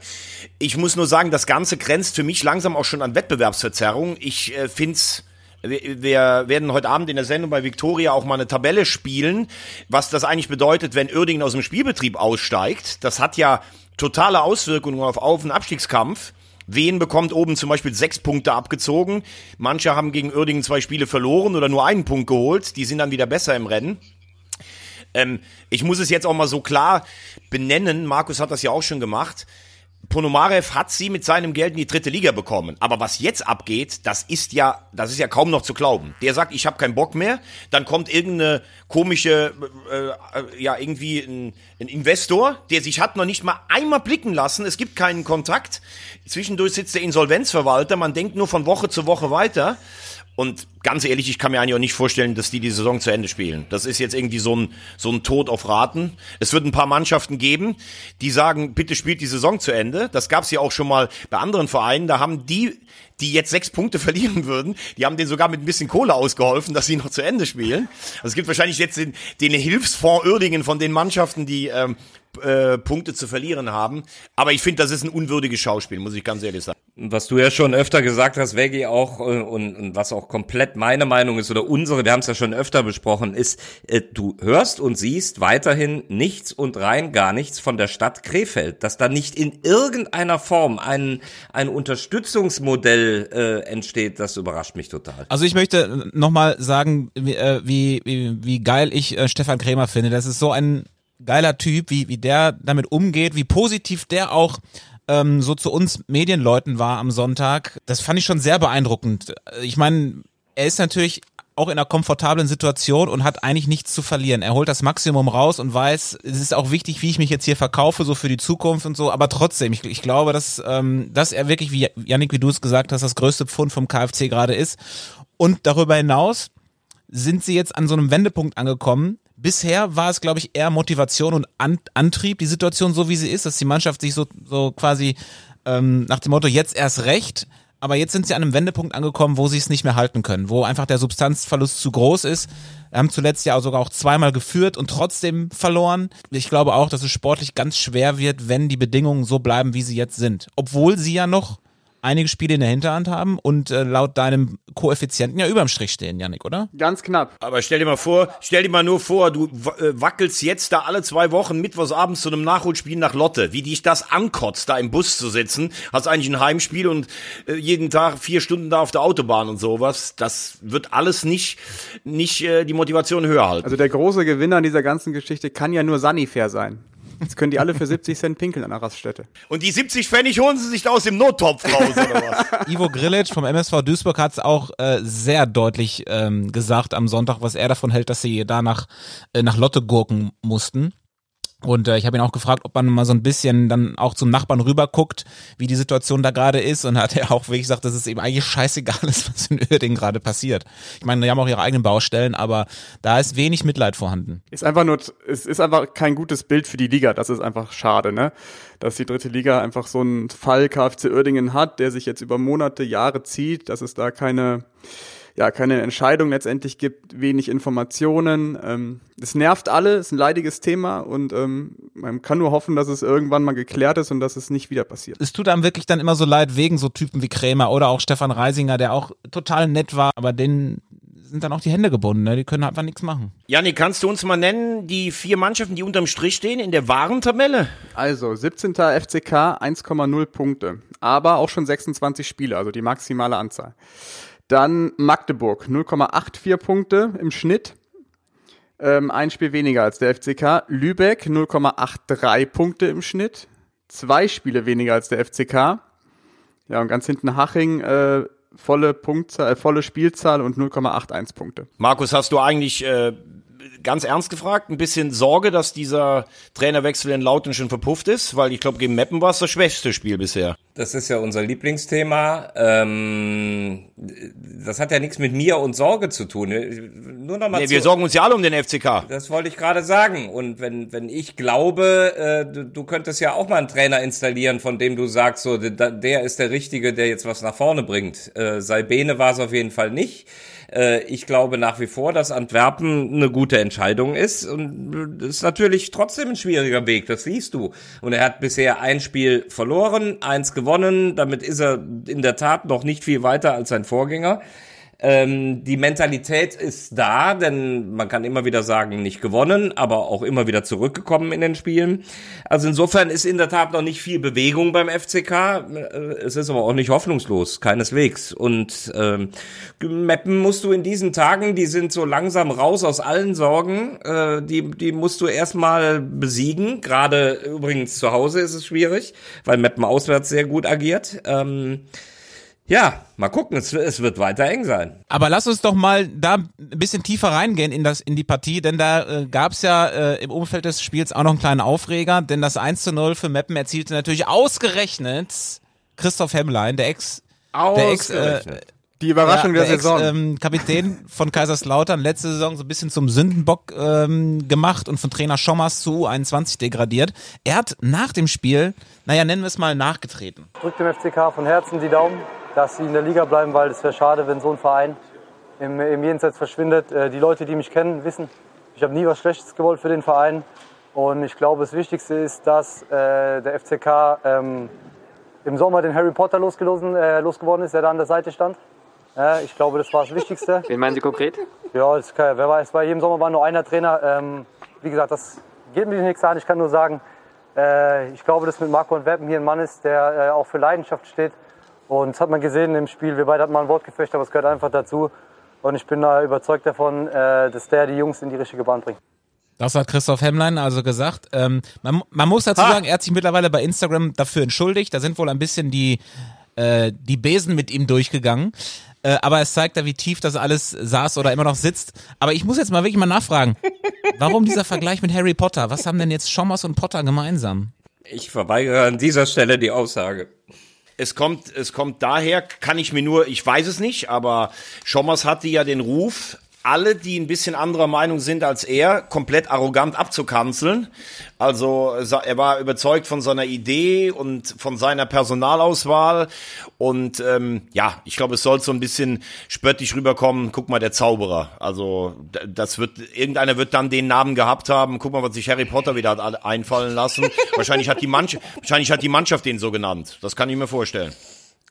Ich muss nur sagen, das Ganze grenzt für mich langsam auch schon an Wettbewerbsverzerrung. Ich äh, find's wir werden heute Abend in der Sendung bei Victoria auch mal eine Tabelle spielen, was das eigentlich bedeutet, wenn Uerdingen aus dem Spielbetrieb aussteigt. Das hat ja totale Auswirkungen auf Auf- und Abstiegskampf. Wen bekommt oben zum Beispiel sechs Punkte abgezogen? Manche haben gegen Uerdingen zwei Spiele verloren oder nur einen Punkt geholt. Die sind dann wieder besser im Rennen. Ähm, ich muss es jetzt auch mal so klar benennen. Markus hat das ja auch schon gemacht. Ponomarev hat sie mit seinem Geld in die dritte Liga bekommen. Aber was jetzt abgeht, das ist ja, das ist ja kaum noch zu glauben. Der sagt, ich habe keinen Bock mehr. Dann kommt irgendeine komische, äh, äh, ja irgendwie ein, ein, Investor, der sich hat noch nicht mal einmal blicken lassen. Es gibt keinen Kontakt. Zwischendurch sitzt der Insolvenzverwalter. Man denkt nur von Woche zu Woche weiter. Und ganz ehrlich, ich kann mir eigentlich auch nicht vorstellen, dass die die Saison zu Ende spielen. Das ist jetzt irgendwie so ein, so ein Tod auf Raten. Es wird ein paar Mannschaften geben, die sagen, bitte spielt die Saison zu Ende. Das gab es ja auch schon mal bei anderen Vereinen. Da haben die, die jetzt sechs Punkte *laughs* verlieren würden, die haben denen sogar mit ein bisschen Kohle ausgeholfen, dass sie noch zu Ende spielen. Also es gibt wahrscheinlich jetzt den, den Hilfsfonds Uerdingen von den Mannschaften, die ähm, äh, Punkte zu verlieren haben. Aber ich finde, das ist ein unwürdiges Schauspiel, muss ich ganz ehrlich sagen. Was du ja schon öfter gesagt hast, Veggie auch, äh, und, und was auch komplett meine Meinung ist oder unsere, wir haben es ja schon öfter besprochen, ist, äh, du hörst und siehst weiterhin nichts und rein gar nichts von der Stadt Krefeld. Dass da nicht in irgendeiner Form ein, ein Unterstützungsmodell äh, entsteht, das überrascht mich total. Also ich möchte nochmal sagen, wie, äh, wie, wie, wie geil ich äh, Stefan Krämer finde. Das ist so ein geiler Typ, wie, wie der damit umgeht, wie positiv der auch ähm, so zu uns Medienleuten war am Sonntag. Das fand ich schon sehr beeindruckend. Ich meine, er ist natürlich auch in einer komfortablen Situation und hat eigentlich nichts zu verlieren. Er holt das Maximum raus und weiß, es ist auch wichtig, wie ich mich jetzt hier verkaufe, so für die Zukunft und so. Aber trotzdem, ich, ich glaube, dass, ähm, dass er wirklich, wie Yannick, wie du es gesagt hast, das größte Pfund vom KfC gerade ist. Und darüber hinaus sind sie jetzt an so einem Wendepunkt angekommen, Bisher war es, glaube ich, eher Motivation und An Antrieb, die Situation so wie sie ist, dass die Mannschaft sich so, so quasi ähm, nach dem Motto jetzt erst recht aber jetzt sind sie an einem Wendepunkt angekommen, wo sie es nicht mehr halten können, wo einfach der Substanzverlust zu groß ist. Wir haben zuletzt ja sogar auch zweimal geführt und trotzdem verloren. Ich glaube auch, dass es sportlich ganz schwer wird, wenn die Bedingungen so bleiben, wie sie jetzt sind. Obwohl sie ja noch einige Spiele in der Hinterhand haben und äh, laut deinem Koeffizienten ja überm Strich stehen, Janik, oder? Ganz knapp. Aber stell dir mal vor, stell dir mal nur vor, du äh, wackelst jetzt da alle zwei Wochen mittwochsabends zu einem Nachholspiel nach Lotte. Wie dich das ankotzt, da im Bus zu sitzen. Hast eigentlich ein Heimspiel und äh, jeden Tag vier Stunden da auf der Autobahn und sowas. Das wird alles nicht, nicht äh, die Motivation höher halten. Also der große Gewinner dieser ganzen Geschichte kann ja nur Sanifair sein. Jetzt können die alle für 70 Cent pinkeln an der Raststätte. Und die 70 Pfennig holen sie sich da aus dem Nottopf raus, oder was? *laughs* Ivo Grilic vom MSV Duisburg hat es auch äh, sehr deutlich ähm, gesagt am Sonntag, was er davon hält, dass sie da nach, äh, nach Lotte gurken mussten. Und äh, ich habe ihn auch gefragt, ob man mal so ein bisschen dann auch zum Nachbarn rüber guckt, wie die Situation da gerade ist. Und hat er auch wirklich gesagt, dass es eben eigentlich scheißegal *laughs* ist, was in Uerdingen gerade passiert. Ich meine, die haben auch ihre eigenen Baustellen, aber da ist wenig Mitleid vorhanden. Ist einfach nur, es ist einfach kein gutes Bild für die Liga. Das ist einfach schade, ne? Dass die dritte Liga einfach so einen Fall KfC Uerdingen hat, der sich jetzt über Monate, Jahre zieht, dass es da keine ja, keine Entscheidung letztendlich gibt, wenig Informationen. Ähm, es nervt alle, ist ein leidiges Thema und ähm, man kann nur hoffen, dass es irgendwann mal geklärt ist und dass es nicht wieder passiert. Es tut einem wirklich dann immer so leid wegen so Typen wie Krämer oder auch Stefan Reisinger, der auch total nett war, aber denen sind dann auch die Hände gebunden, ne? die können einfach nichts machen. Janik, kannst du uns mal nennen, die vier Mannschaften, die unterm Strich stehen in der wahren Tabelle? Also 17. FCK 1,0 Punkte, aber auch schon 26 Spiele, also die maximale Anzahl. Dann Magdeburg, 0,84 Punkte im Schnitt. Ähm, ein Spiel weniger als der FCK. Lübeck, 0,83 Punkte im Schnitt. Zwei Spiele weniger als der FCK. Ja, und ganz hinten Haching, äh, volle Punktzahl, äh, volle Spielzahl und 0,81 Punkte. Markus, hast du eigentlich äh, ganz ernst gefragt, ein bisschen Sorge, dass dieser Trainerwechsel in Lauten schon verpufft ist? Weil ich glaube, gegen Meppen war es das schwächste Spiel bisher. Das ist ja unser Lieblingsthema. Ähm, das hat ja nichts mit mir und Sorge zu tun. Nur noch mal nee, wir sorgen uns ja alle um den FCK. Das wollte ich gerade sagen. Und wenn, wenn ich glaube, äh, du, du könntest ja auch mal einen Trainer installieren, von dem du sagst, so, der, der ist der Richtige, der jetzt was nach vorne bringt. Äh, Salbene war es auf jeden Fall nicht. Äh, ich glaube nach wie vor, dass Antwerpen eine gute Entscheidung ist und ist natürlich trotzdem ein schwieriger Weg, das siehst du. Und er hat bisher ein Spiel verloren, eins gewonnen, damit ist er in der Tat noch nicht viel weiter als sein Vorgänger. Ähm, die Mentalität ist da, denn man kann immer wieder sagen, nicht gewonnen, aber auch immer wieder zurückgekommen in den Spielen. Also insofern ist in der Tat noch nicht viel Bewegung beim FCK. Äh, es ist aber auch nicht hoffnungslos, keineswegs. Und ähm, Meppen musst du in diesen Tagen, die sind so langsam raus aus allen Sorgen, äh, die, die musst du erstmal besiegen. Gerade übrigens zu Hause ist es schwierig, weil Meppen auswärts sehr gut agiert. Ähm, ja, mal gucken, es, es, wird weiter eng sein. Aber lass uns doch mal da ein bisschen tiefer reingehen in, das, in die Partie, denn da äh, gab es ja äh, im Umfeld des Spiels auch noch einen kleinen Aufreger, denn das 1 zu 0 für Meppen erzielte natürlich ausgerechnet Christoph Hemmlein, der Ex, der Ex äh, die Überraschung ja, der, der Saison. Ex, ähm, Kapitän von Kaiserslautern letzte Saison so ein bisschen zum Sündenbock ähm, gemacht und von Trainer Schommers zu U21 degradiert. Er hat nach dem Spiel, naja, nennen wir es mal, nachgetreten. Drückt dem FCK von Herzen die Daumen dass sie in der Liga bleiben, weil es wäre schade, wenn so ein Verein im, im Jenseits verschwindet. Äh, die Leute, die mich kennen, wissen, ich habe nie was Schlechtes gewollt für den Verein. Und ich glaube, das Wichtigste ist, dass äh, der FCK ähm, im Sommer den Harry Potter losgelosen, äh, losgeworden ist, der da an der Seite stand. Äh, ich glaube, das war das Wichtigste. *laughs* Wen meinen Sie konkret? Ja, das kann, wer weiß, bei jedem Sommer war nur einer Trainer. Ähm, wie gesagt, das geht mir nichts an. Ich kann nur sagen, äh, ich glaube, dass mit Marco und Weppen hier ein Mann ist, der äh, auch für Leidenschaft steht und das hat man gesehen im Spiel. Wir beide hatten mal ein Wort gefecht, aber es gehört einfach dazu. Und ich bin da überzeugt davon, äh, dass der die Jungs in die richtige Bahn bringt. Das hat Christoph Hemmlein also gesagt. Ähm, man, man, muss dazu ha. sagen, er hat sich mittlerweile bei Instagram dafür entschuldigt. Da sind wohl ein bisschen die, äh, die Besen mit ihm durchgegangen. Äh, aber es zeigt da, wie tief das alles saß oder immer noch sitzt. Aber ich muss jetzt mal wirklich mal nachfragen. Warum dieser Vergleich mit Harry Potter? Was haben denn jetzt Schommers und Potter gemeinsam? Ich verweigere an dieser Stelle die Aussage. Es kommt, es kommt daher, kann ich mir nur, ich weiß es nicht, aber Schommers hatte ja den Ruf, alle, die ein bisschen anderer Meinung sind als er, komplett arrogant abzukanzeln. Also er war überzeugt von seiner Idee und von seiner Personalauswahl. Und ähm, ja, ich glaube, es soll so ein bisschen spöttisch rüberkommen. Guck mal, der Zauberer. Also das wird, irgendeiner wird dann den Namen gehabt haben. Guck mal, was sich Harry Potter wieder hat einfallen lassen. *laughs* wahrscheinlich hat die Mannschaft, wahrscheinlich hat die Mannschaft den so genannt. Das kann ich mir vorstellen.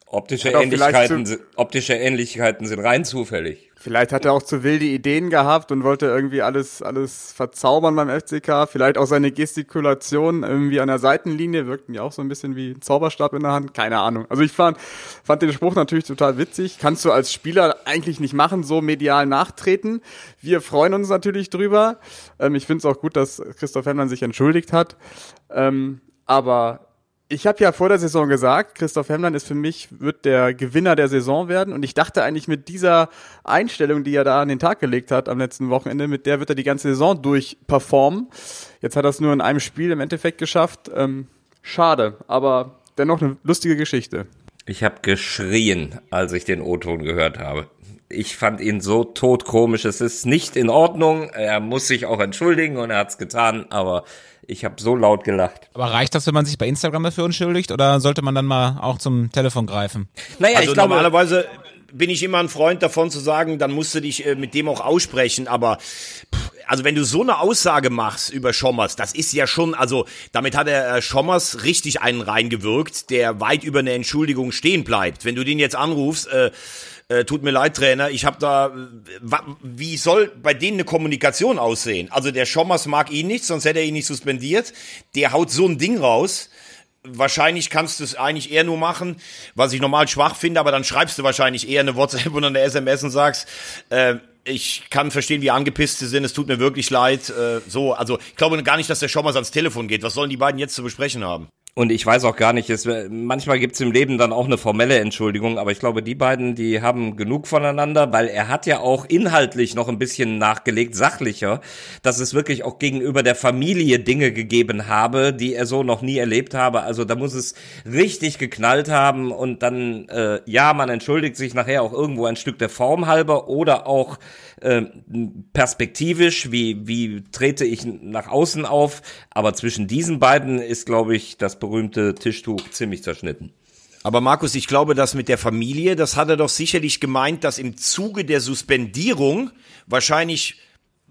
Optische Ähnlichkeiten, optische Ähnlichkeiten sind rein zufällig. Vielleicht hat er auch zu wilde Ideen gehabt und wollte irgendwie alles, alles verzaubern beim FCK. Vielleicht auch seine Gestikulation irgendwie an der Seitenlinie wirkten ja auch so ein bisschen wie ein Zauberstab in der Hand. Keine Ahnung. Also ich fand, fand den Spruch natürlich total witzig. Kannst du als Spieler eigentlich nicht machen, so medial nachtreten. Wir freuen uns natürlich drüber. Ähm, ich finde es auch gut, dass Christoph Hemmern sich entschuldigt hat. Ähm, aber ich habe ja vor der Saison gesagt, Christoph Hemmlein ist für mich, wird der Gewinner der Saison werden. Und ich dachte eigentlich mit dieser Einstellung, die er da an den Tag gelegt hat am letzten Wochenende, mit der wird er die ganze Saison durchperformen. Jetzt hat er es nur in einem Spiel im Endeffekt geschafft. Ähm, schade, aber dennoch eine lustige Geschichte. Ich habe geschrien, als ich den O-Ton gehört habe. Ich fand ihn so todkomisch. Es ist nicht in Ordnung. Er muss sich auch entschuldigen und er hat's getan, aber ich habe so laut gelacht. Aber reicht das, wenn man sich bei Instagram dafür entschuldigt oder sollte man dann mal auch zum Telefon greifen? Naja, also ich glaube, normalerweise bin ich immer ein Freund davon zu sagen, dann musst du dich äh, mit dem auch aussprechen, aber also wenn du so eine Aussage machst über Schommers, das ist ja schon, also damit hat er äh, Schommers richtig einen reingewirkt, der weit über eine Entschuldigung stehen bleibt. Wenn du den jetzt anrufst, äh, äh, tut mir leid, Trainer, ich habe da, wie soll bei denen eine Kommunikation aussehen? Also der Schommers mag ihn nicht, sonst hätte er ihn nicht suspendiert. Der haut so ein Ding raus. Wahrscheinlich kannst du es eigentlich eher nur machen, was ich normal schwach finde, aber dann schreibst du wahrscheinlich eher eine WhatsApp *laughs* oder eine SMS und sagst, äh, ich kann verstehen, wie angepisst sie sind. Es tut mir wirklich leid. Äh, so, also ich glaube gar nicht, dass der Schommers ans Telefon geht. Was sollen die beiden jetzt zu besprechen haben? Und ich weiß auch gar nicht, es, manchmal gibt's im Leben dann auch eine formelle Entschuldigung, aber ich glaube, die beiden, die haben genug voneinander, weil er hat ja auch inhaltlich noch ein bisschen nachgelegt, sachlicher, dass es wirklich auch gegenüber der Familie Dinge gegeben habe, die er so noch nie erlebt habe. Also da muss es richtig geknallt haben und dann, äh, ja, man entschuldigt sich nachher auch irgendwo ein Stück der Form halber oder auch äh, perspektivisch, wie, wie trete ich nach außen auf. Aber zwischen diesen beiden ist, glaube ich, das berühmte Tischtuch ziemlich zerschnitten. Aber Markus, ich glaube, das mit der Familie, das hat er doch sicherlich gemeint, dass im Zuge der Suspendierung wahrscheinlich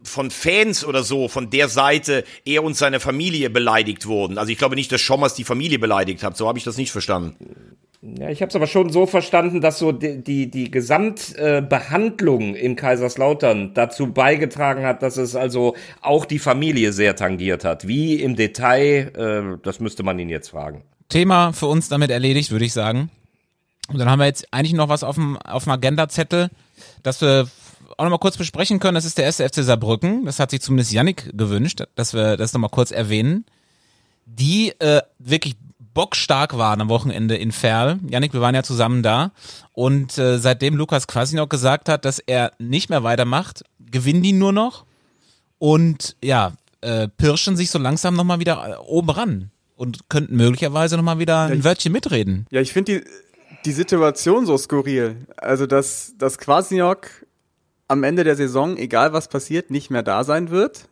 von Fans oder so von der Seite er und seine Familie beleidigt wurden. Also ich glaube nicht, dass Schommers die Familie beleidigt hat. So habe ich das nicht verstanden. Ja, ich habe es aber schon so verstanden, dass so die, die, die Gesamtbehandlung äh, in Kaiserslautern dazu beigetragen hat, dass es also auch die Familie sehr tangiert hat. Wie im Detail, äh, das müsste man ihn jetzt fragen. Thema für uns damit erledigt, würde ich sagen. Und dann haben wir jetzt eigentlich noch was auf dem, auf dem Agenda-Zettel, das wir auch noch mal kurz besprechen können. Das ist der erste FC Saarbrücken. Das hat sich zumindest Yannick gewünscht, dass wir das noch mal kurz erwähnen. Die äh, wirklich bockstark waren am Wochenende in Ferl. Janik, wir waren ja zusammen da. Und äh, seitdem Lukas Quasinok gesagt hat, dass er nicht mehr weitermacht, gewinnen die nur noch und ja, äh, pirschen sich so langsam nochmal wieder äh, oben ran und könnten möglicherweise nochmal wieder ein ja, Wörtchen mitreden. Ja, ich finde die, die Situation so skurril. Also, dass, dass Quasinok am Ende der Saison, egal was passiert, nicht mehr da sein wird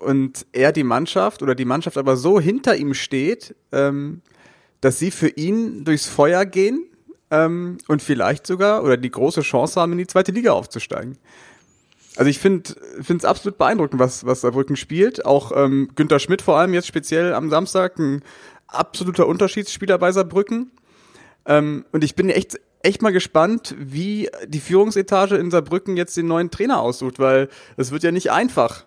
und er die Mannschaft oder die Mannschaft aber so hinter ihm steht, ähm, dass sie für ihn durchs Feuer gehen ähm, und vielleicht sogar oder die große Chance haben, in die zweite Liga aufzusteigen. Also ich finde es absolut beeindruckend, was, was Saarbrücken spielt. Auch ähm, Günter Schmidt vor allem jetzt speziell am Samstag, ein absoluter Unterschiedsspieler bei Saarbrücken. Ähm, und ich bin echt, echt mal gespannt, wie die Führungsetage in Saarbrücken jetzt den neuen Trainer aussucht, weil es wird ja nicht einfach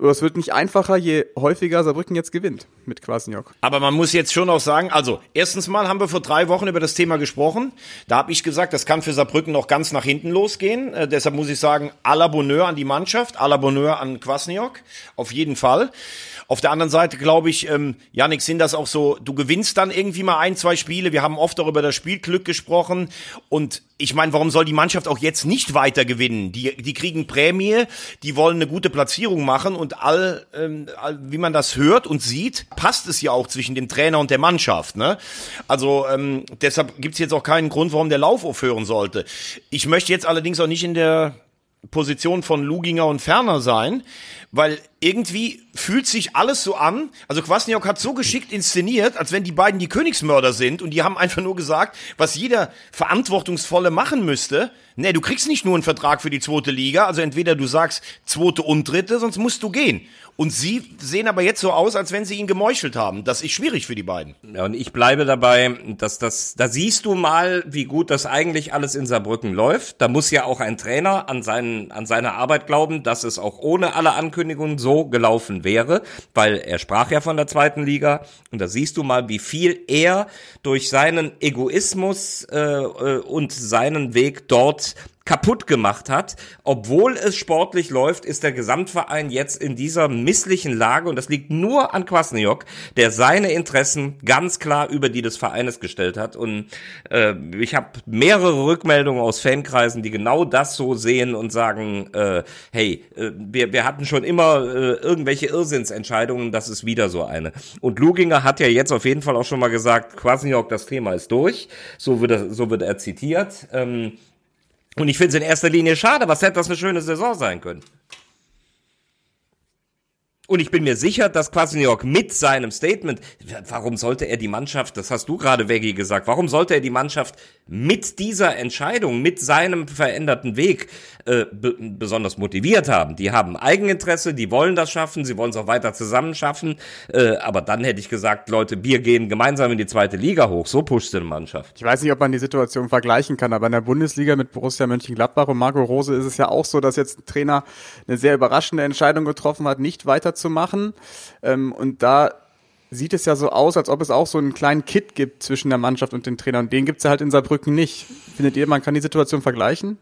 es wird nicht einfacher, je häufiger Saarbrücken jetzt gewinnt mit Kwasniok. Aber man muss jetzt schon auch sagen, also erstens mal haben wir vor drei Wochen über das Thema gesprochen. Da habe ich gesagt, das kann für Saarbrücken noch ganz nach hinten losgehen. Äh, deshalb muss ich sagen, à la Bonheur an die Mannschaft, à la Bonheur an Kwasniok, auf jeden Fall. Auf der anderen Seite glaube ich, ähm, Janik, sind das auch so, du gewinnst dann irgendwie mal ein, zwei Spiele. Wir haben oft auch über das Spielglück gesprochen. Und ich meine, warum soll die Mannschaft auch jetzt nicht weiter gewinnen? Die, die kriegen Prämie, die wollen eine gute Platzierung machen und all, ähm, all, wie man das hört und sieht, passt es ja auch zwischen dem Trainer und der Mannschaft. Ne? Also ähm, deshalb gibt's jetzt auch keinen Grund, warum der Lauf aufhören sollte. Ich möchte jetzt allerdings auch nicht in der Position von Luginger und Ferner sein, weil irgendwie fühlt sich alles so an. Also Kwasniok hat so geschickt inszeniert, als wenn die beiden die Königsmörder sind und die haben einfach nur gesagt, was jeder Verantwortungsvolle machen müsste. Nee, du kriegst nicht nur einen Vertrag für die zweite Liga, also entweder du sagst zweite und dritte, sonst musst du gehen. Und sie sehen aber jetzt so aus, als wenn sie ihn gemeuchelt haben. Das ist schwierig für die beiden. Ja, und ich bleibe dabei, dass das, da siehst du mal, wie gut das eigentlich alles in Saarbrücken läuft. Da muss ja auch ein Trainer an seinen, an seine Arbeit glauben, dass es auch ohne alle Ankündigungen so gelaufen wäre, weil er sprach ja von der zweiten Liga. Und da siehst du mal, wie viel er durch seinen Egoismus äh, äh und seinen Weg dort kaputt gemacht hat. Obwohl es sportlich läuft, ist der Gesamtverein jetzt in dieser misslichen Lage und das liegt nur an Kwasniok, der seine Interessen ganz klar über die des Vereines gestellt hat. Und äh, ich habe mehrere Rückmeldungen aus Fankreisen, die genau das so sehen und sagen, äh, hey, äh, wir, wir hatten schon immer äh, irgendwelche Irrsinnsentscheidungen, das ist wieder so eine. Und Luginger hat ja jetzt auf jeden Fall auch schon mal gesagt, Kwasniok, das Thema ist durch. So wird er, so wird er zitiert. Ähm, und ich finde es in erster Linie schade, was hätte das eine schöne Saison sein können. Und ich bin mir sicher, dass Kwasniok mit seinem Statement, warum sollte er die Mannschaft, das hast du gerade, Veggie, gesagt, warum sollte er die Mannschaft mit dieser Entscheidung, mit seinem veränderten Weg äh, besonders motiviert haben? Die haben Eigeninteresse, die wollen das schaffen, sie wollen es auch weiter zusammen schaffen. Äh, aber dann hätte ich gesagt, Leute, wir gehen gemeinsam in die zweite Liga hoch. So pusht eine Mannschaft. Ich weiß nicht, ob man die Situation vergleichen kann, aber in der Bundesliga mit Borussia Mönchengladbach und Marco Rose ist es ja auch so, dass jetzt ein Trainer eine sehr überraschende Entscheidung getroffen hat, nicht weiter zu machen. Ähm, und da sieht es ja so aus, als ob es auch so einen kleinen Kit gibt zwischen der Mannschaft und den Trainern. Und den gibt es ja halt in Saarbrücken nicht. Findet ihr, man kann die Situation vergleichen?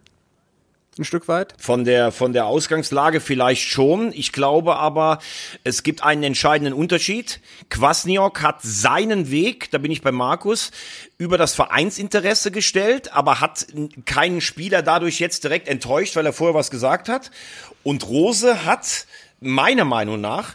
Ein Stück weit? Von der, von der Ausgangslage vielleicht schon. Ich glaube aber, es gibt einen entscheidenden Unterschied. Kwasniok hat seinen Weg, da bin ich bei Markus, über das Vereinsinteresse gestellt, aber hat keinen Spieler dadurch jetzt direkt enttäuscht, weil er vorher was gesagt hat. Und Rose hat meiner Meinung nach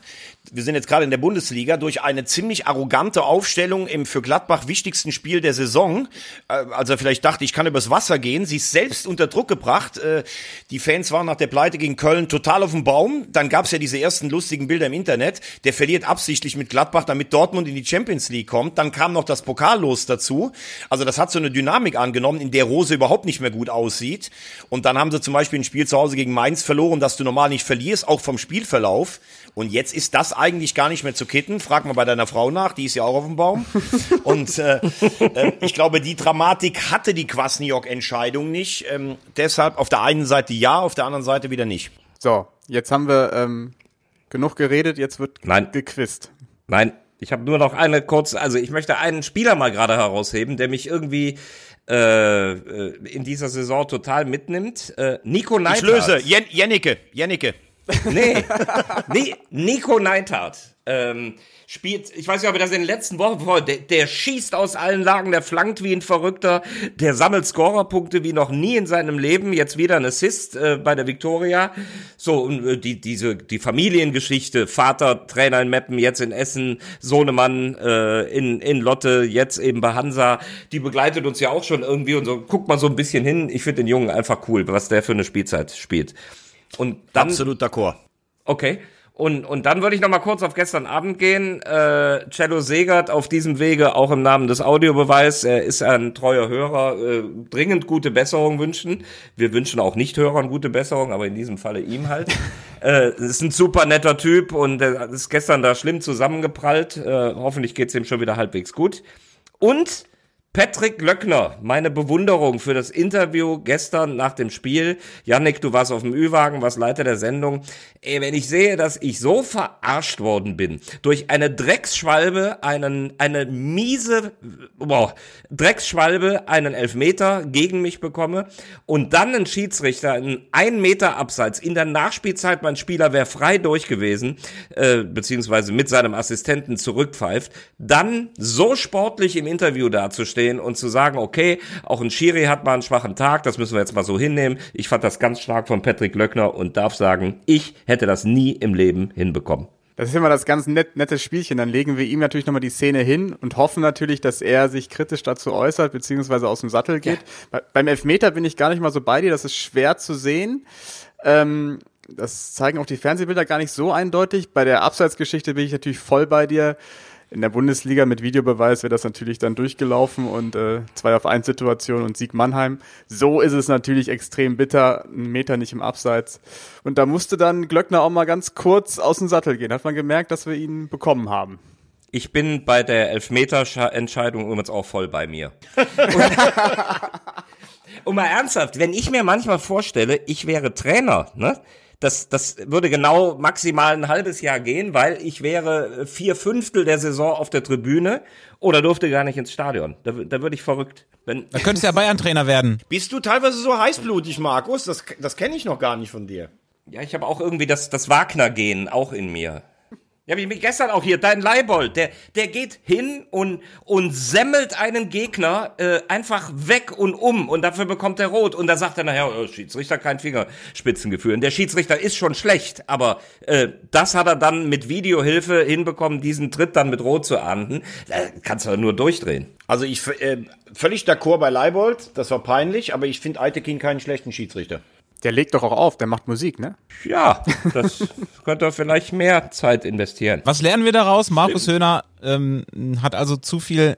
wir sind jetzt gerade in der Bundesliga, durch eine ziemlich arrogante Aufstellung im für Gladbach wichtigsten Spiel der Saison, äh, als er vielleicht dachte, ich kann übers Wasser gehen, sie ist selbst unter Druck gebracht. Äh, die Fans waren nach der Pleite gegen Köln total auf dem Baum. Dann gab es ja diese ersten lustigen Bilder im Internet. Der verliert absichtlich mit Gladbach, damit Dortmund in die Champions League kommt. Dann kam noch das Pokallos dazu. Also das hat so eine Dynamik angenommen, in der Rose überhaupt nicht mehr gut aussieht. Und dann haben sie zum Beispiel ein Spiel zu Hause gegen Mainz verloren, das du normal nicht verlierst, auch vom Spielverlauf. Und jetzt ist das eigentlich gar nicht mehr zu kitten. Frag mal bei deiner Frau nach, die ist ja auch auf dem Baum. *laughs* Und äh, äh, ich glaube, die Dramatik hatte die Kwasniok-Entscheidung nicht. Ähm, deshalb auf der einen Seite ja, auf der anderen Seite wieder nicht. So, jetzt haben wir ähm, genug geredet, jetzt wird Nein. gequizt. Nein, ich habe nur noch eine kurze, also ich möchte einen Spieler mal gerade herausheben, der mich irgendwie äh, äh in dieser Saison total mitnimmt. Äh, Nico Neidhardt. Ich löse, Jen Jennike, Jennike. Nee, nee Nico Neidhardt. Ähm, spielt, ich weiß nicht, ob ihr das in den letzten Wochen, der, der schießt aus allen Lagen, der flankt wie ein Verrückter, der sammelt Scorerpunkte wie noch nie in seinem Leben, jetzt wieder ein Assist äh, bei der Victoria. So, und äh, die, diese, die Familiengeschichte, Vater, Trainer in Meppen, jetzt in Essen, Sohnemann äh, in, in Lotte, jetzt eben bei Hansa, die begleitet uns ja auch schon irgendwie und so, guckt mal so ein bisschen hin. Ich finde den Jungen einfach cool, was der für eine Spielzeit spielt. Und dann, Absolut d'accord. Okay. Und, und dann würde ich noch mal kurz auf gestern Abend gehen. Äh, Cello Segert auf diesem Wege, auch im Namen des Audiobeweis, er ist ein treuer Hörer, äh, dringend gute Besserung wünschen. Wir wünschen auch Nicht-Hörern gute Besserung, aber in diesem Falle ihm halt. *laughs* äh, ist ein super netter Typ und er ist gestern da schlimm zusammengeprallt. Äh, hoffentlich geht's ihm schon wieder halbwegs gut. Und Patrick Löckner, meine Bewunderung für das Interview gestern nach dem Spiel. Yannick, du warst auf dem Ü-Wagen, warst Leiter der Sendung. Ey, wenn ich sehe, dass ich so verarscht worden bin durch eine Drecksschwalbe, einen, eine miese, boah, Drecksschwalbe, einen Elfmeter gegen mich bekomme und dann ein Schiedsrichter in ein Meter Abseits in der Nachspielzeit, mein Spieler wäre frei durch gewesen, äh, beziehungsweise mit seinem Assistenten zurückpfeift, dann so sportlich im Interview dazustehen, aufzustehen und zu sagen, okay, auch ein Schiri hat mal einen schwachen Tag, das müssen wir jetzt mal so hinnehmen. Ich fand das ganz stark von Patrick Löckner und darf sagen, ich hätte das nie im Leben hinbekommen. Das ist immer das ganz net, nette Spielchen. Dann legen wir ihm natürlich nochmal die Szene hin und hoffen natürlich, dass er sich kritisch dazu äußert, beziehungsweise aus dem Sattel geht. Ja. Beim Elfmeter bin ich gar nicht mal so bei dir, das ist schwer zu sehen. Ähm, das zeigen auch die Fernsehbilder gar nicht so eindeutig. Bei der Abseitsgeschichte bin ich natürlich voll bei dir. In der Bundesliga mit Videobeweis wäre das natürlich dann durchgelaufen und äh, zwei auf eins Situation und Sieg Mannheim. So ist es natürlich extrem bitter, ein Meter nicht im Abseits. Und da musste dann Glöckner auch mal ganz kurz aus dem Sattel gehen. Hat man gemerkt, dass wir ihn bekommen haben. Ich bin bei der Elfmeter-Entscheidung übrigens auch voll bei mir. *laughs* *laughs* Und mal ernsthaft, wenn ich mir manchmal vorstelle, ich wäre Trainer, ne? Das, das würde genau maximal ein halbes Jahr gehen, weil ich wäre vier Fünftel der Saison auf der Tribüne oder durfte gar nicht ins Stadion. Da, da würde ich verrückt. Wenn, Da könntest du ja Bayern-Trainer werden. Bist du teilweise so heißblutig, Markus? Das, das kenne ich noch gar nicht von dir. ja, ich habe auch irgendwie das, das Wagner-Gen auch in mir. Ja, wie gestern auch hier, dein Leibold, der, der geht hin und, und semmelt einen Gegner äh, einfach weg und um und dafür bekommt er rot. Und da sagt er nachher, oh, Schiedsrichter kein Fingerspitzengefühl. Und der Schiedsrichter ist schon schlecht, aber äh, das hat er dann mit Videohilfe hinbekommen, diesen Tritt dann mit rot zu ahnden. Da kannst du nur durchdrehen. Also ich äh, völlig d'accord bei Leibold, das war peinlich, aber ich finde Eitekin keinen schlechten Schiedsrichter. Der legt doch auch auf, der macht Musik, ne? Ja, das *laughs* könnte er vielleicht mehr Zeit investieren. Was lernen wir daraus? Markus Höhner ähm, hat also zu viel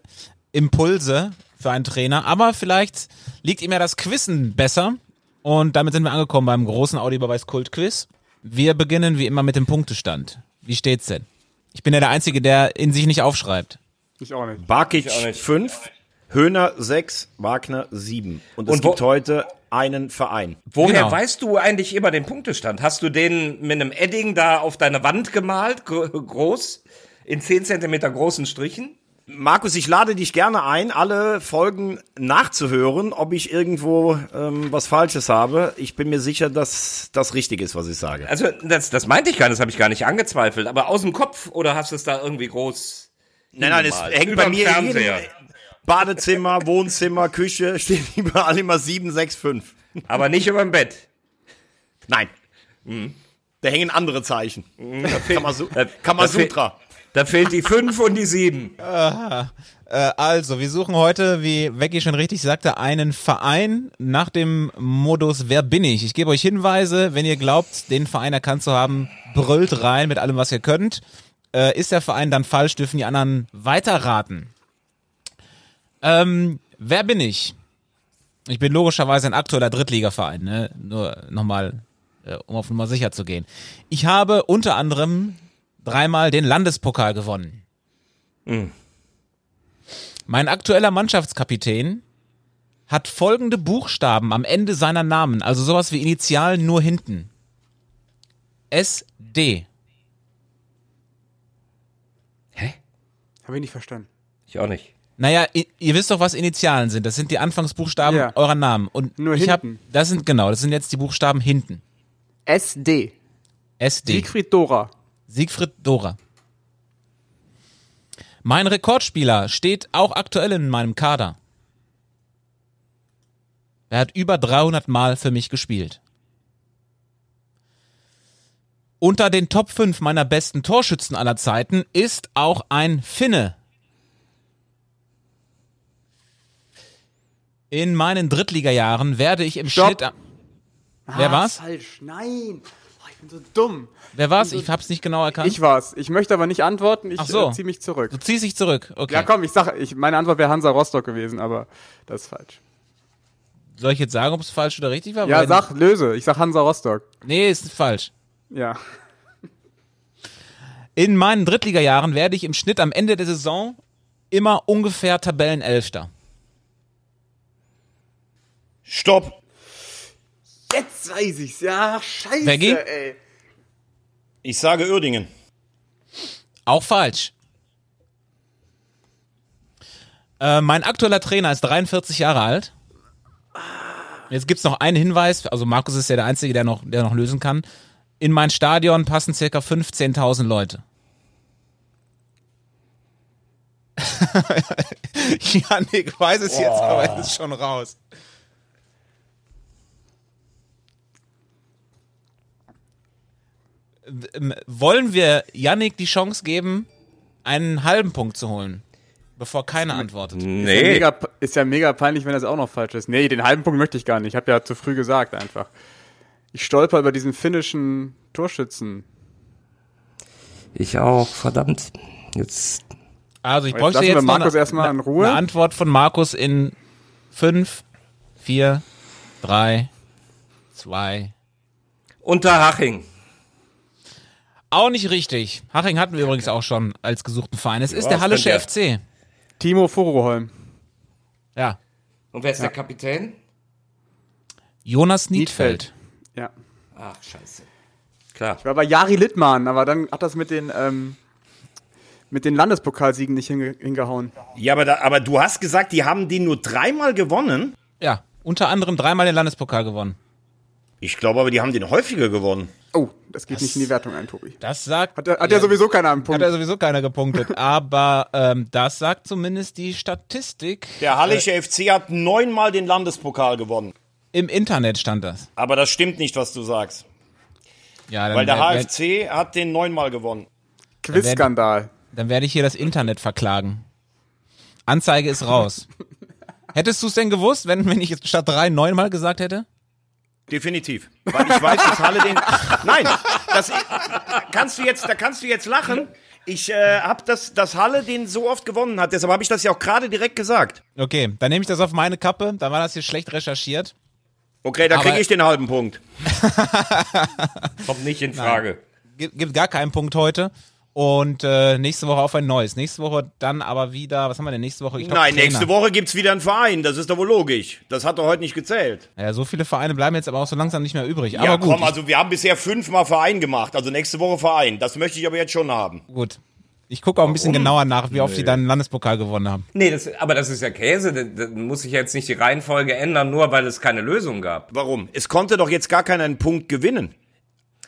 Impulse für einen Trainer, aber vielleicht liegt ihm ja das Quizzen besser. Und damit sind wir angekommen beim großen Audiobeweis Kult Quiz. Wir beginnen wie immer mit dem Punktestand. Wie steht's denn? Ich bin ja der Einzige, der in sich nicht aufschreibt. Ich auch nicht. Barkic Ich auch nicht. 5, Höhner 6, Wagner 7. Und es Und gibt heute einen Verein. Woher Genau. weißt du eigentlich immer den Punktestand? Hast du den mit einem Edding da auf deine Wand gemalt, gro- groß, in 10 Zentimeter großen Strichen? Markus, ich lade dich gerne ein, alle Folgen nachzuhören, ob ich irgendwo ähm, was Falsches habe. Ich bin mir sicher, dass das richtig ist, was ich sage. Also, das, das meinte ich gar nicht, das habe ich gar nicht angezweifelt. Aber aus dem Kopf oder hast du es da irgendwie groß? Nein, nein, es hängt bei mir Fernseher. Badezimmer, *laughs* Wohnzimmer, Küche, *laughs* stehen überall immer 7, 6, 5. Aber nicht über dem Bett. Nein. Da hängen andere Zeichen. Kamasu Da- Kamasutra. Da fehlt die 5 und die 7. Äh, also, wir suchen heute, wie Becky schon richtig sagte, einen Verein nach dem Modus Wer bin ich? Ich gebe euch Hinweise, wenn ihr glaubt, den Verein erkannt zu haben, brüllt rein mit allem, was ihr könnt. Äh, ist der Verein dann falsch, dürfen die anderen weiterraten. Ähm, wer bin ich? Ich bin logischerweise ein aktueller Drittligaverein, ne? Nur nochmal, äh, um auf Nummer sicher zu gehen. Ich habe unter anderem dreimal den Landespokal gewonnen. Mein aktueller Mannschaftskapitän hat folgende Buchstaben am Ende seiner Namen, also sowas wie Initialen nur hinten. SD. Habe ich nicht verstanden. Ich auch nicht. Naja, i- ihr wisst doch, was Initialen sind. Das sind die Anfangsbuchstaben Ja. eurer Namen. Und Nur ich hab, hinten. das sind genau, das sind jetzt die Buchstaben hinten. SD. SD. Siegfried Dora. Siegfried Dora. Mein Rekordspieler steht auch aktuell in meinem Kader. Er hat über 300 Mal für mich gespielt. Unter den Top 5 meiner besten Torschützen aller Zeiten ist auch ein Finne. In meinen Drittligajahren werde ich im Stopp. Schnitt. am- Wer war's? Falsch. Nein. Oh, ich bin so dumm. Wer war's? Ich hab's nicht genau erkannt. Ich war's. Ich möchte aber nicht antworten. Ich Ach so. äh, ziehe mich zurück. du ziehst dich zurück. Okay. Ja, komm, ich sag, ich, meine Antwort wäre Hansa Rostock gewesen, aber das ist falsch. Soll ich jetzt sagen, ob es falsch oder richtig war? Ja, Weil- sag, löse. Ich sag Hansa Rostock. Nee, ist falsch. Ja. In meinen Drittligajahren werde ich im Schnitt am Ende der Saison immer ungefähr Tabellenelfter. Stopp. Jetzt weiß ich's. Ja, scheiße, Veggie? ey. Ich sage Uerdingen. Auch falsch. Äh, mein aktueller Trainer ist 43 Jahre alt. Jetzt gibt's noch einen Hinweis, also Markus ist ja der Einzige, der noch, der noch lösen kann. In mein Stadion passen circa 15.000 Leute. *laughs* Janik weiß es jetzt, aber es ist schon raus. Wollen wir Yannick die Chance geben, einen halben Punkt zu holen, bevor keiner antwortet? Ist, ja Nee. mega, ist ja mega peinlich, wenn das auch noch falsch ist. Nee, den halben Punkt möchte ich gar nicht. Ich habe ja zu früh gesagt einfach. Ich stolper über diesen finnischen Torschützen. Ich auch, verdammt. Jetzt. Also ich Jetzt bräuchte jetzt Markus eine, erstmal in Ruhe. eine Antwort von Markus in fünf, vier, drei, zwei. Unterhaching. Auch nicht richtig. Haching hatten wir übrigens auch schon als gesuchten Verein. Es ist Ja, der das Hallische FC. Timo Furuholm. Ja. Und wer ist der Kapitän? Jonas Niedfeld. Ja. Ach, scheiße. Klar. Ich war bei Jari Littmann, aber dann hat das mit den, ähm, mit den Landespokalsiegen nicht hinge hingehauen. Ja, aber, da, aber du hast gesagt, die haben den nur dreimal gewonnen. Ja. Unter anderem dreimal den Landespokal gewonnen. Ich glaube aber, die haben den häufiger gewonnen. Oh, das geht nicht in die Wertung ein, Tobi. Das sagt. Hat, er- hat ja sowieso keiner einen Hat Punkt. ja sowieso keiner gepunktet. *laughs* Aber ähm, das sagt zumindest die Statistik. Der Hallische FC hat neunmal den Landespokal gewonnen. Im Internet stand das. Aber das stimmt nicht, was du sagst. Ja, dann, Weil der wer- HFC hat den neunmal gewonnen. Quizskandal. dann werde ich hier das Internet verklagen. Anzeige ist raus. *laughs* Hättest du es denn gewusst, wenn, wenn ich jetzt statt drei neunmal gesagt hätte? Definitiv. Weil ich weiß, dass Halle den. Nein, das kannst du jetzt, da kannst du jetzt lachen. Ich äh, habe das, dass Halle den so oft gewonnen hat. Deshalb habe ich das ja auch gerade direkt gesagt. Okay, dann nehme ich das auf meine Kappe. Dann war das hier schlecht recherchiert. Okay, da kriege ich den halben Punkt. *laughs* Kommt nicht in Frage. Gibt, gibt gar keinen Punkt heute. Und äh, nächste Woche auf ein neues. Nächste Woche dann aber wieder, was haben wir denn nächste Woche? Ich glaub, Nein, Trainer. nächste Woche gibt's wieder einen Verein. Das ist doch wohl logisch. Das hat doch heute nicht gezählt. Ja, so viele Vereine bleiben jetzt aber auch so langsam nicht mehr übrig. ja, aber gut, komm, also wir haben bisher fünfmal Verein gemacht. Also nächste Woche Verein. Das möchte ich aber jetzt schon haben. ich, gut. Ich gucke auch ein bisschen genauer nach, wie oft die dann Landespokal gewonnen haben. Nee, das, aber das ist ja Käse. Da, da muss sich jetzt nicht die Reihenfolge ändern, nur weil es keine Lösung gab. Warum? Es konnte doch jetzt gar keiner einen Punkt gewinnen.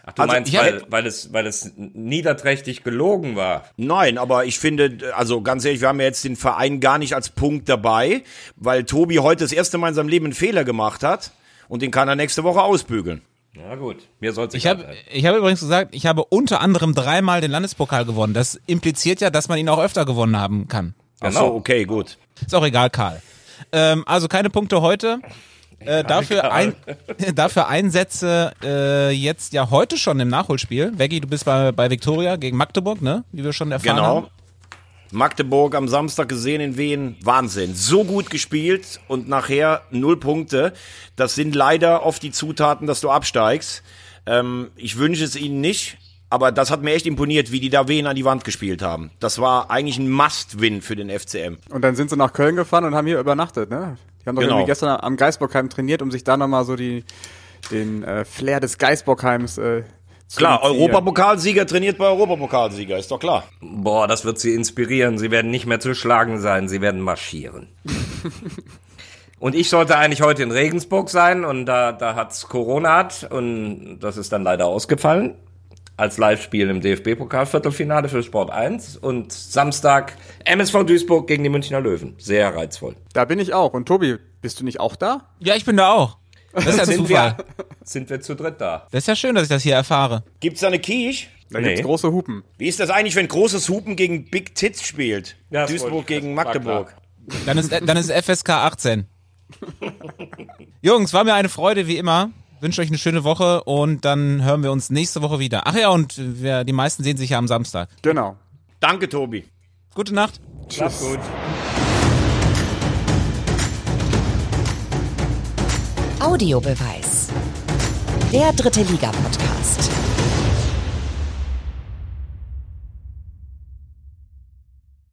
Ach, du Also, meinst, weil, hätte- weil, es, weil es niederträchtig gelogen war. Nein, aber ich finde, also ganz ehrlich, wir haben ja jetzt den Verein gar nicht als Punkt dabei, weil Tobi heute das erste Mal in seinem Leben einen Fehler gemacht hat und den kann er nächste Woche ausbügeln. Na gut, mir soll es Ich habe ich hab übrigens gesagt, ich habe unter anderem dreimal den Landespokal gewonnen. Das impliziert ja, dass man ihn auch öfter gewonnen haben kann. Ach Genau. so, okay, gut. Ist auch egal, Karl. Ähm, also keine Punkte heute. Äh, dafür, ein, *laughs* dafür Einsätze äh, jetzt ja heute schon im Nachholspiel. Veggie, du bist bei, bei Viktoria gegen Magdeburg, ne? Wie wir schon erfahren haben. Genau. Magdeburg am Samstag gesehen in Wien. Wahnsinn. So gut gespielt und nachher null Punkte. Das sind leider oft die Zutaten, dass du absteigst. Ähm, ich wünsche es ihnen nicht. Aber das hat mir echt imponiert, wie die da Wien an die Wand gespielt haben. Das war eigentlich ein Must-Win für den FCM. Und dann sind sie nach Köln gefahren und haben hier übernachtet, ne? Die haben doch Genau. irgendwie gestern am Geisbockheim trainiert, um sich da nochmal so die, den äh, Flair des Geisbockheims äh, zu Klar. Europapokalsieger trainiert bei Europapokalsieger, ist doch klar. Boah, das wird sie inspirieren. Sie werden nicht mehr zu schlagen sein, sie werden marschieren. *laughs* und ich sollte eigentlich heute in Regensburg sein und da, da hat's Corona hat und das ist dann leider ausgefallen. Als Live-Spiel im DFB-Pokal-Viertelfinale für Sport 1 und Samstag MSV Duisburg gegen die Münchner Löwen. Sehr reizvoll. Da bin ich auch. Und Tobi, bist du nicht auch da? Ja, ich bin da auch. Das ist ja Sind Zufall. wir, sind wir zu dritt da? Das ist ja schön, dass ich das hier erfahre. Gibt's da eine Quiche? Da Nee. gibt's große Hupen. Wie ist das eigentlich, wenn großes Hupen gegen Big Tits spielt? Ja, Duisburg gegen Magdeburg. Dann ist, dann ist FSK 18. *laughs* Jungs, war mir eine Freude wie immer. Wünsche euch eine schöne Woche und dann hören wir uns nächste Woche wieder. Ach ja, und wir, die meisten sehen sich ja am Samstag. Genau. Danke, Tobi. Gute Nacht. Mach's gut. Audiobeweis. Der dritte Liga-Podcast.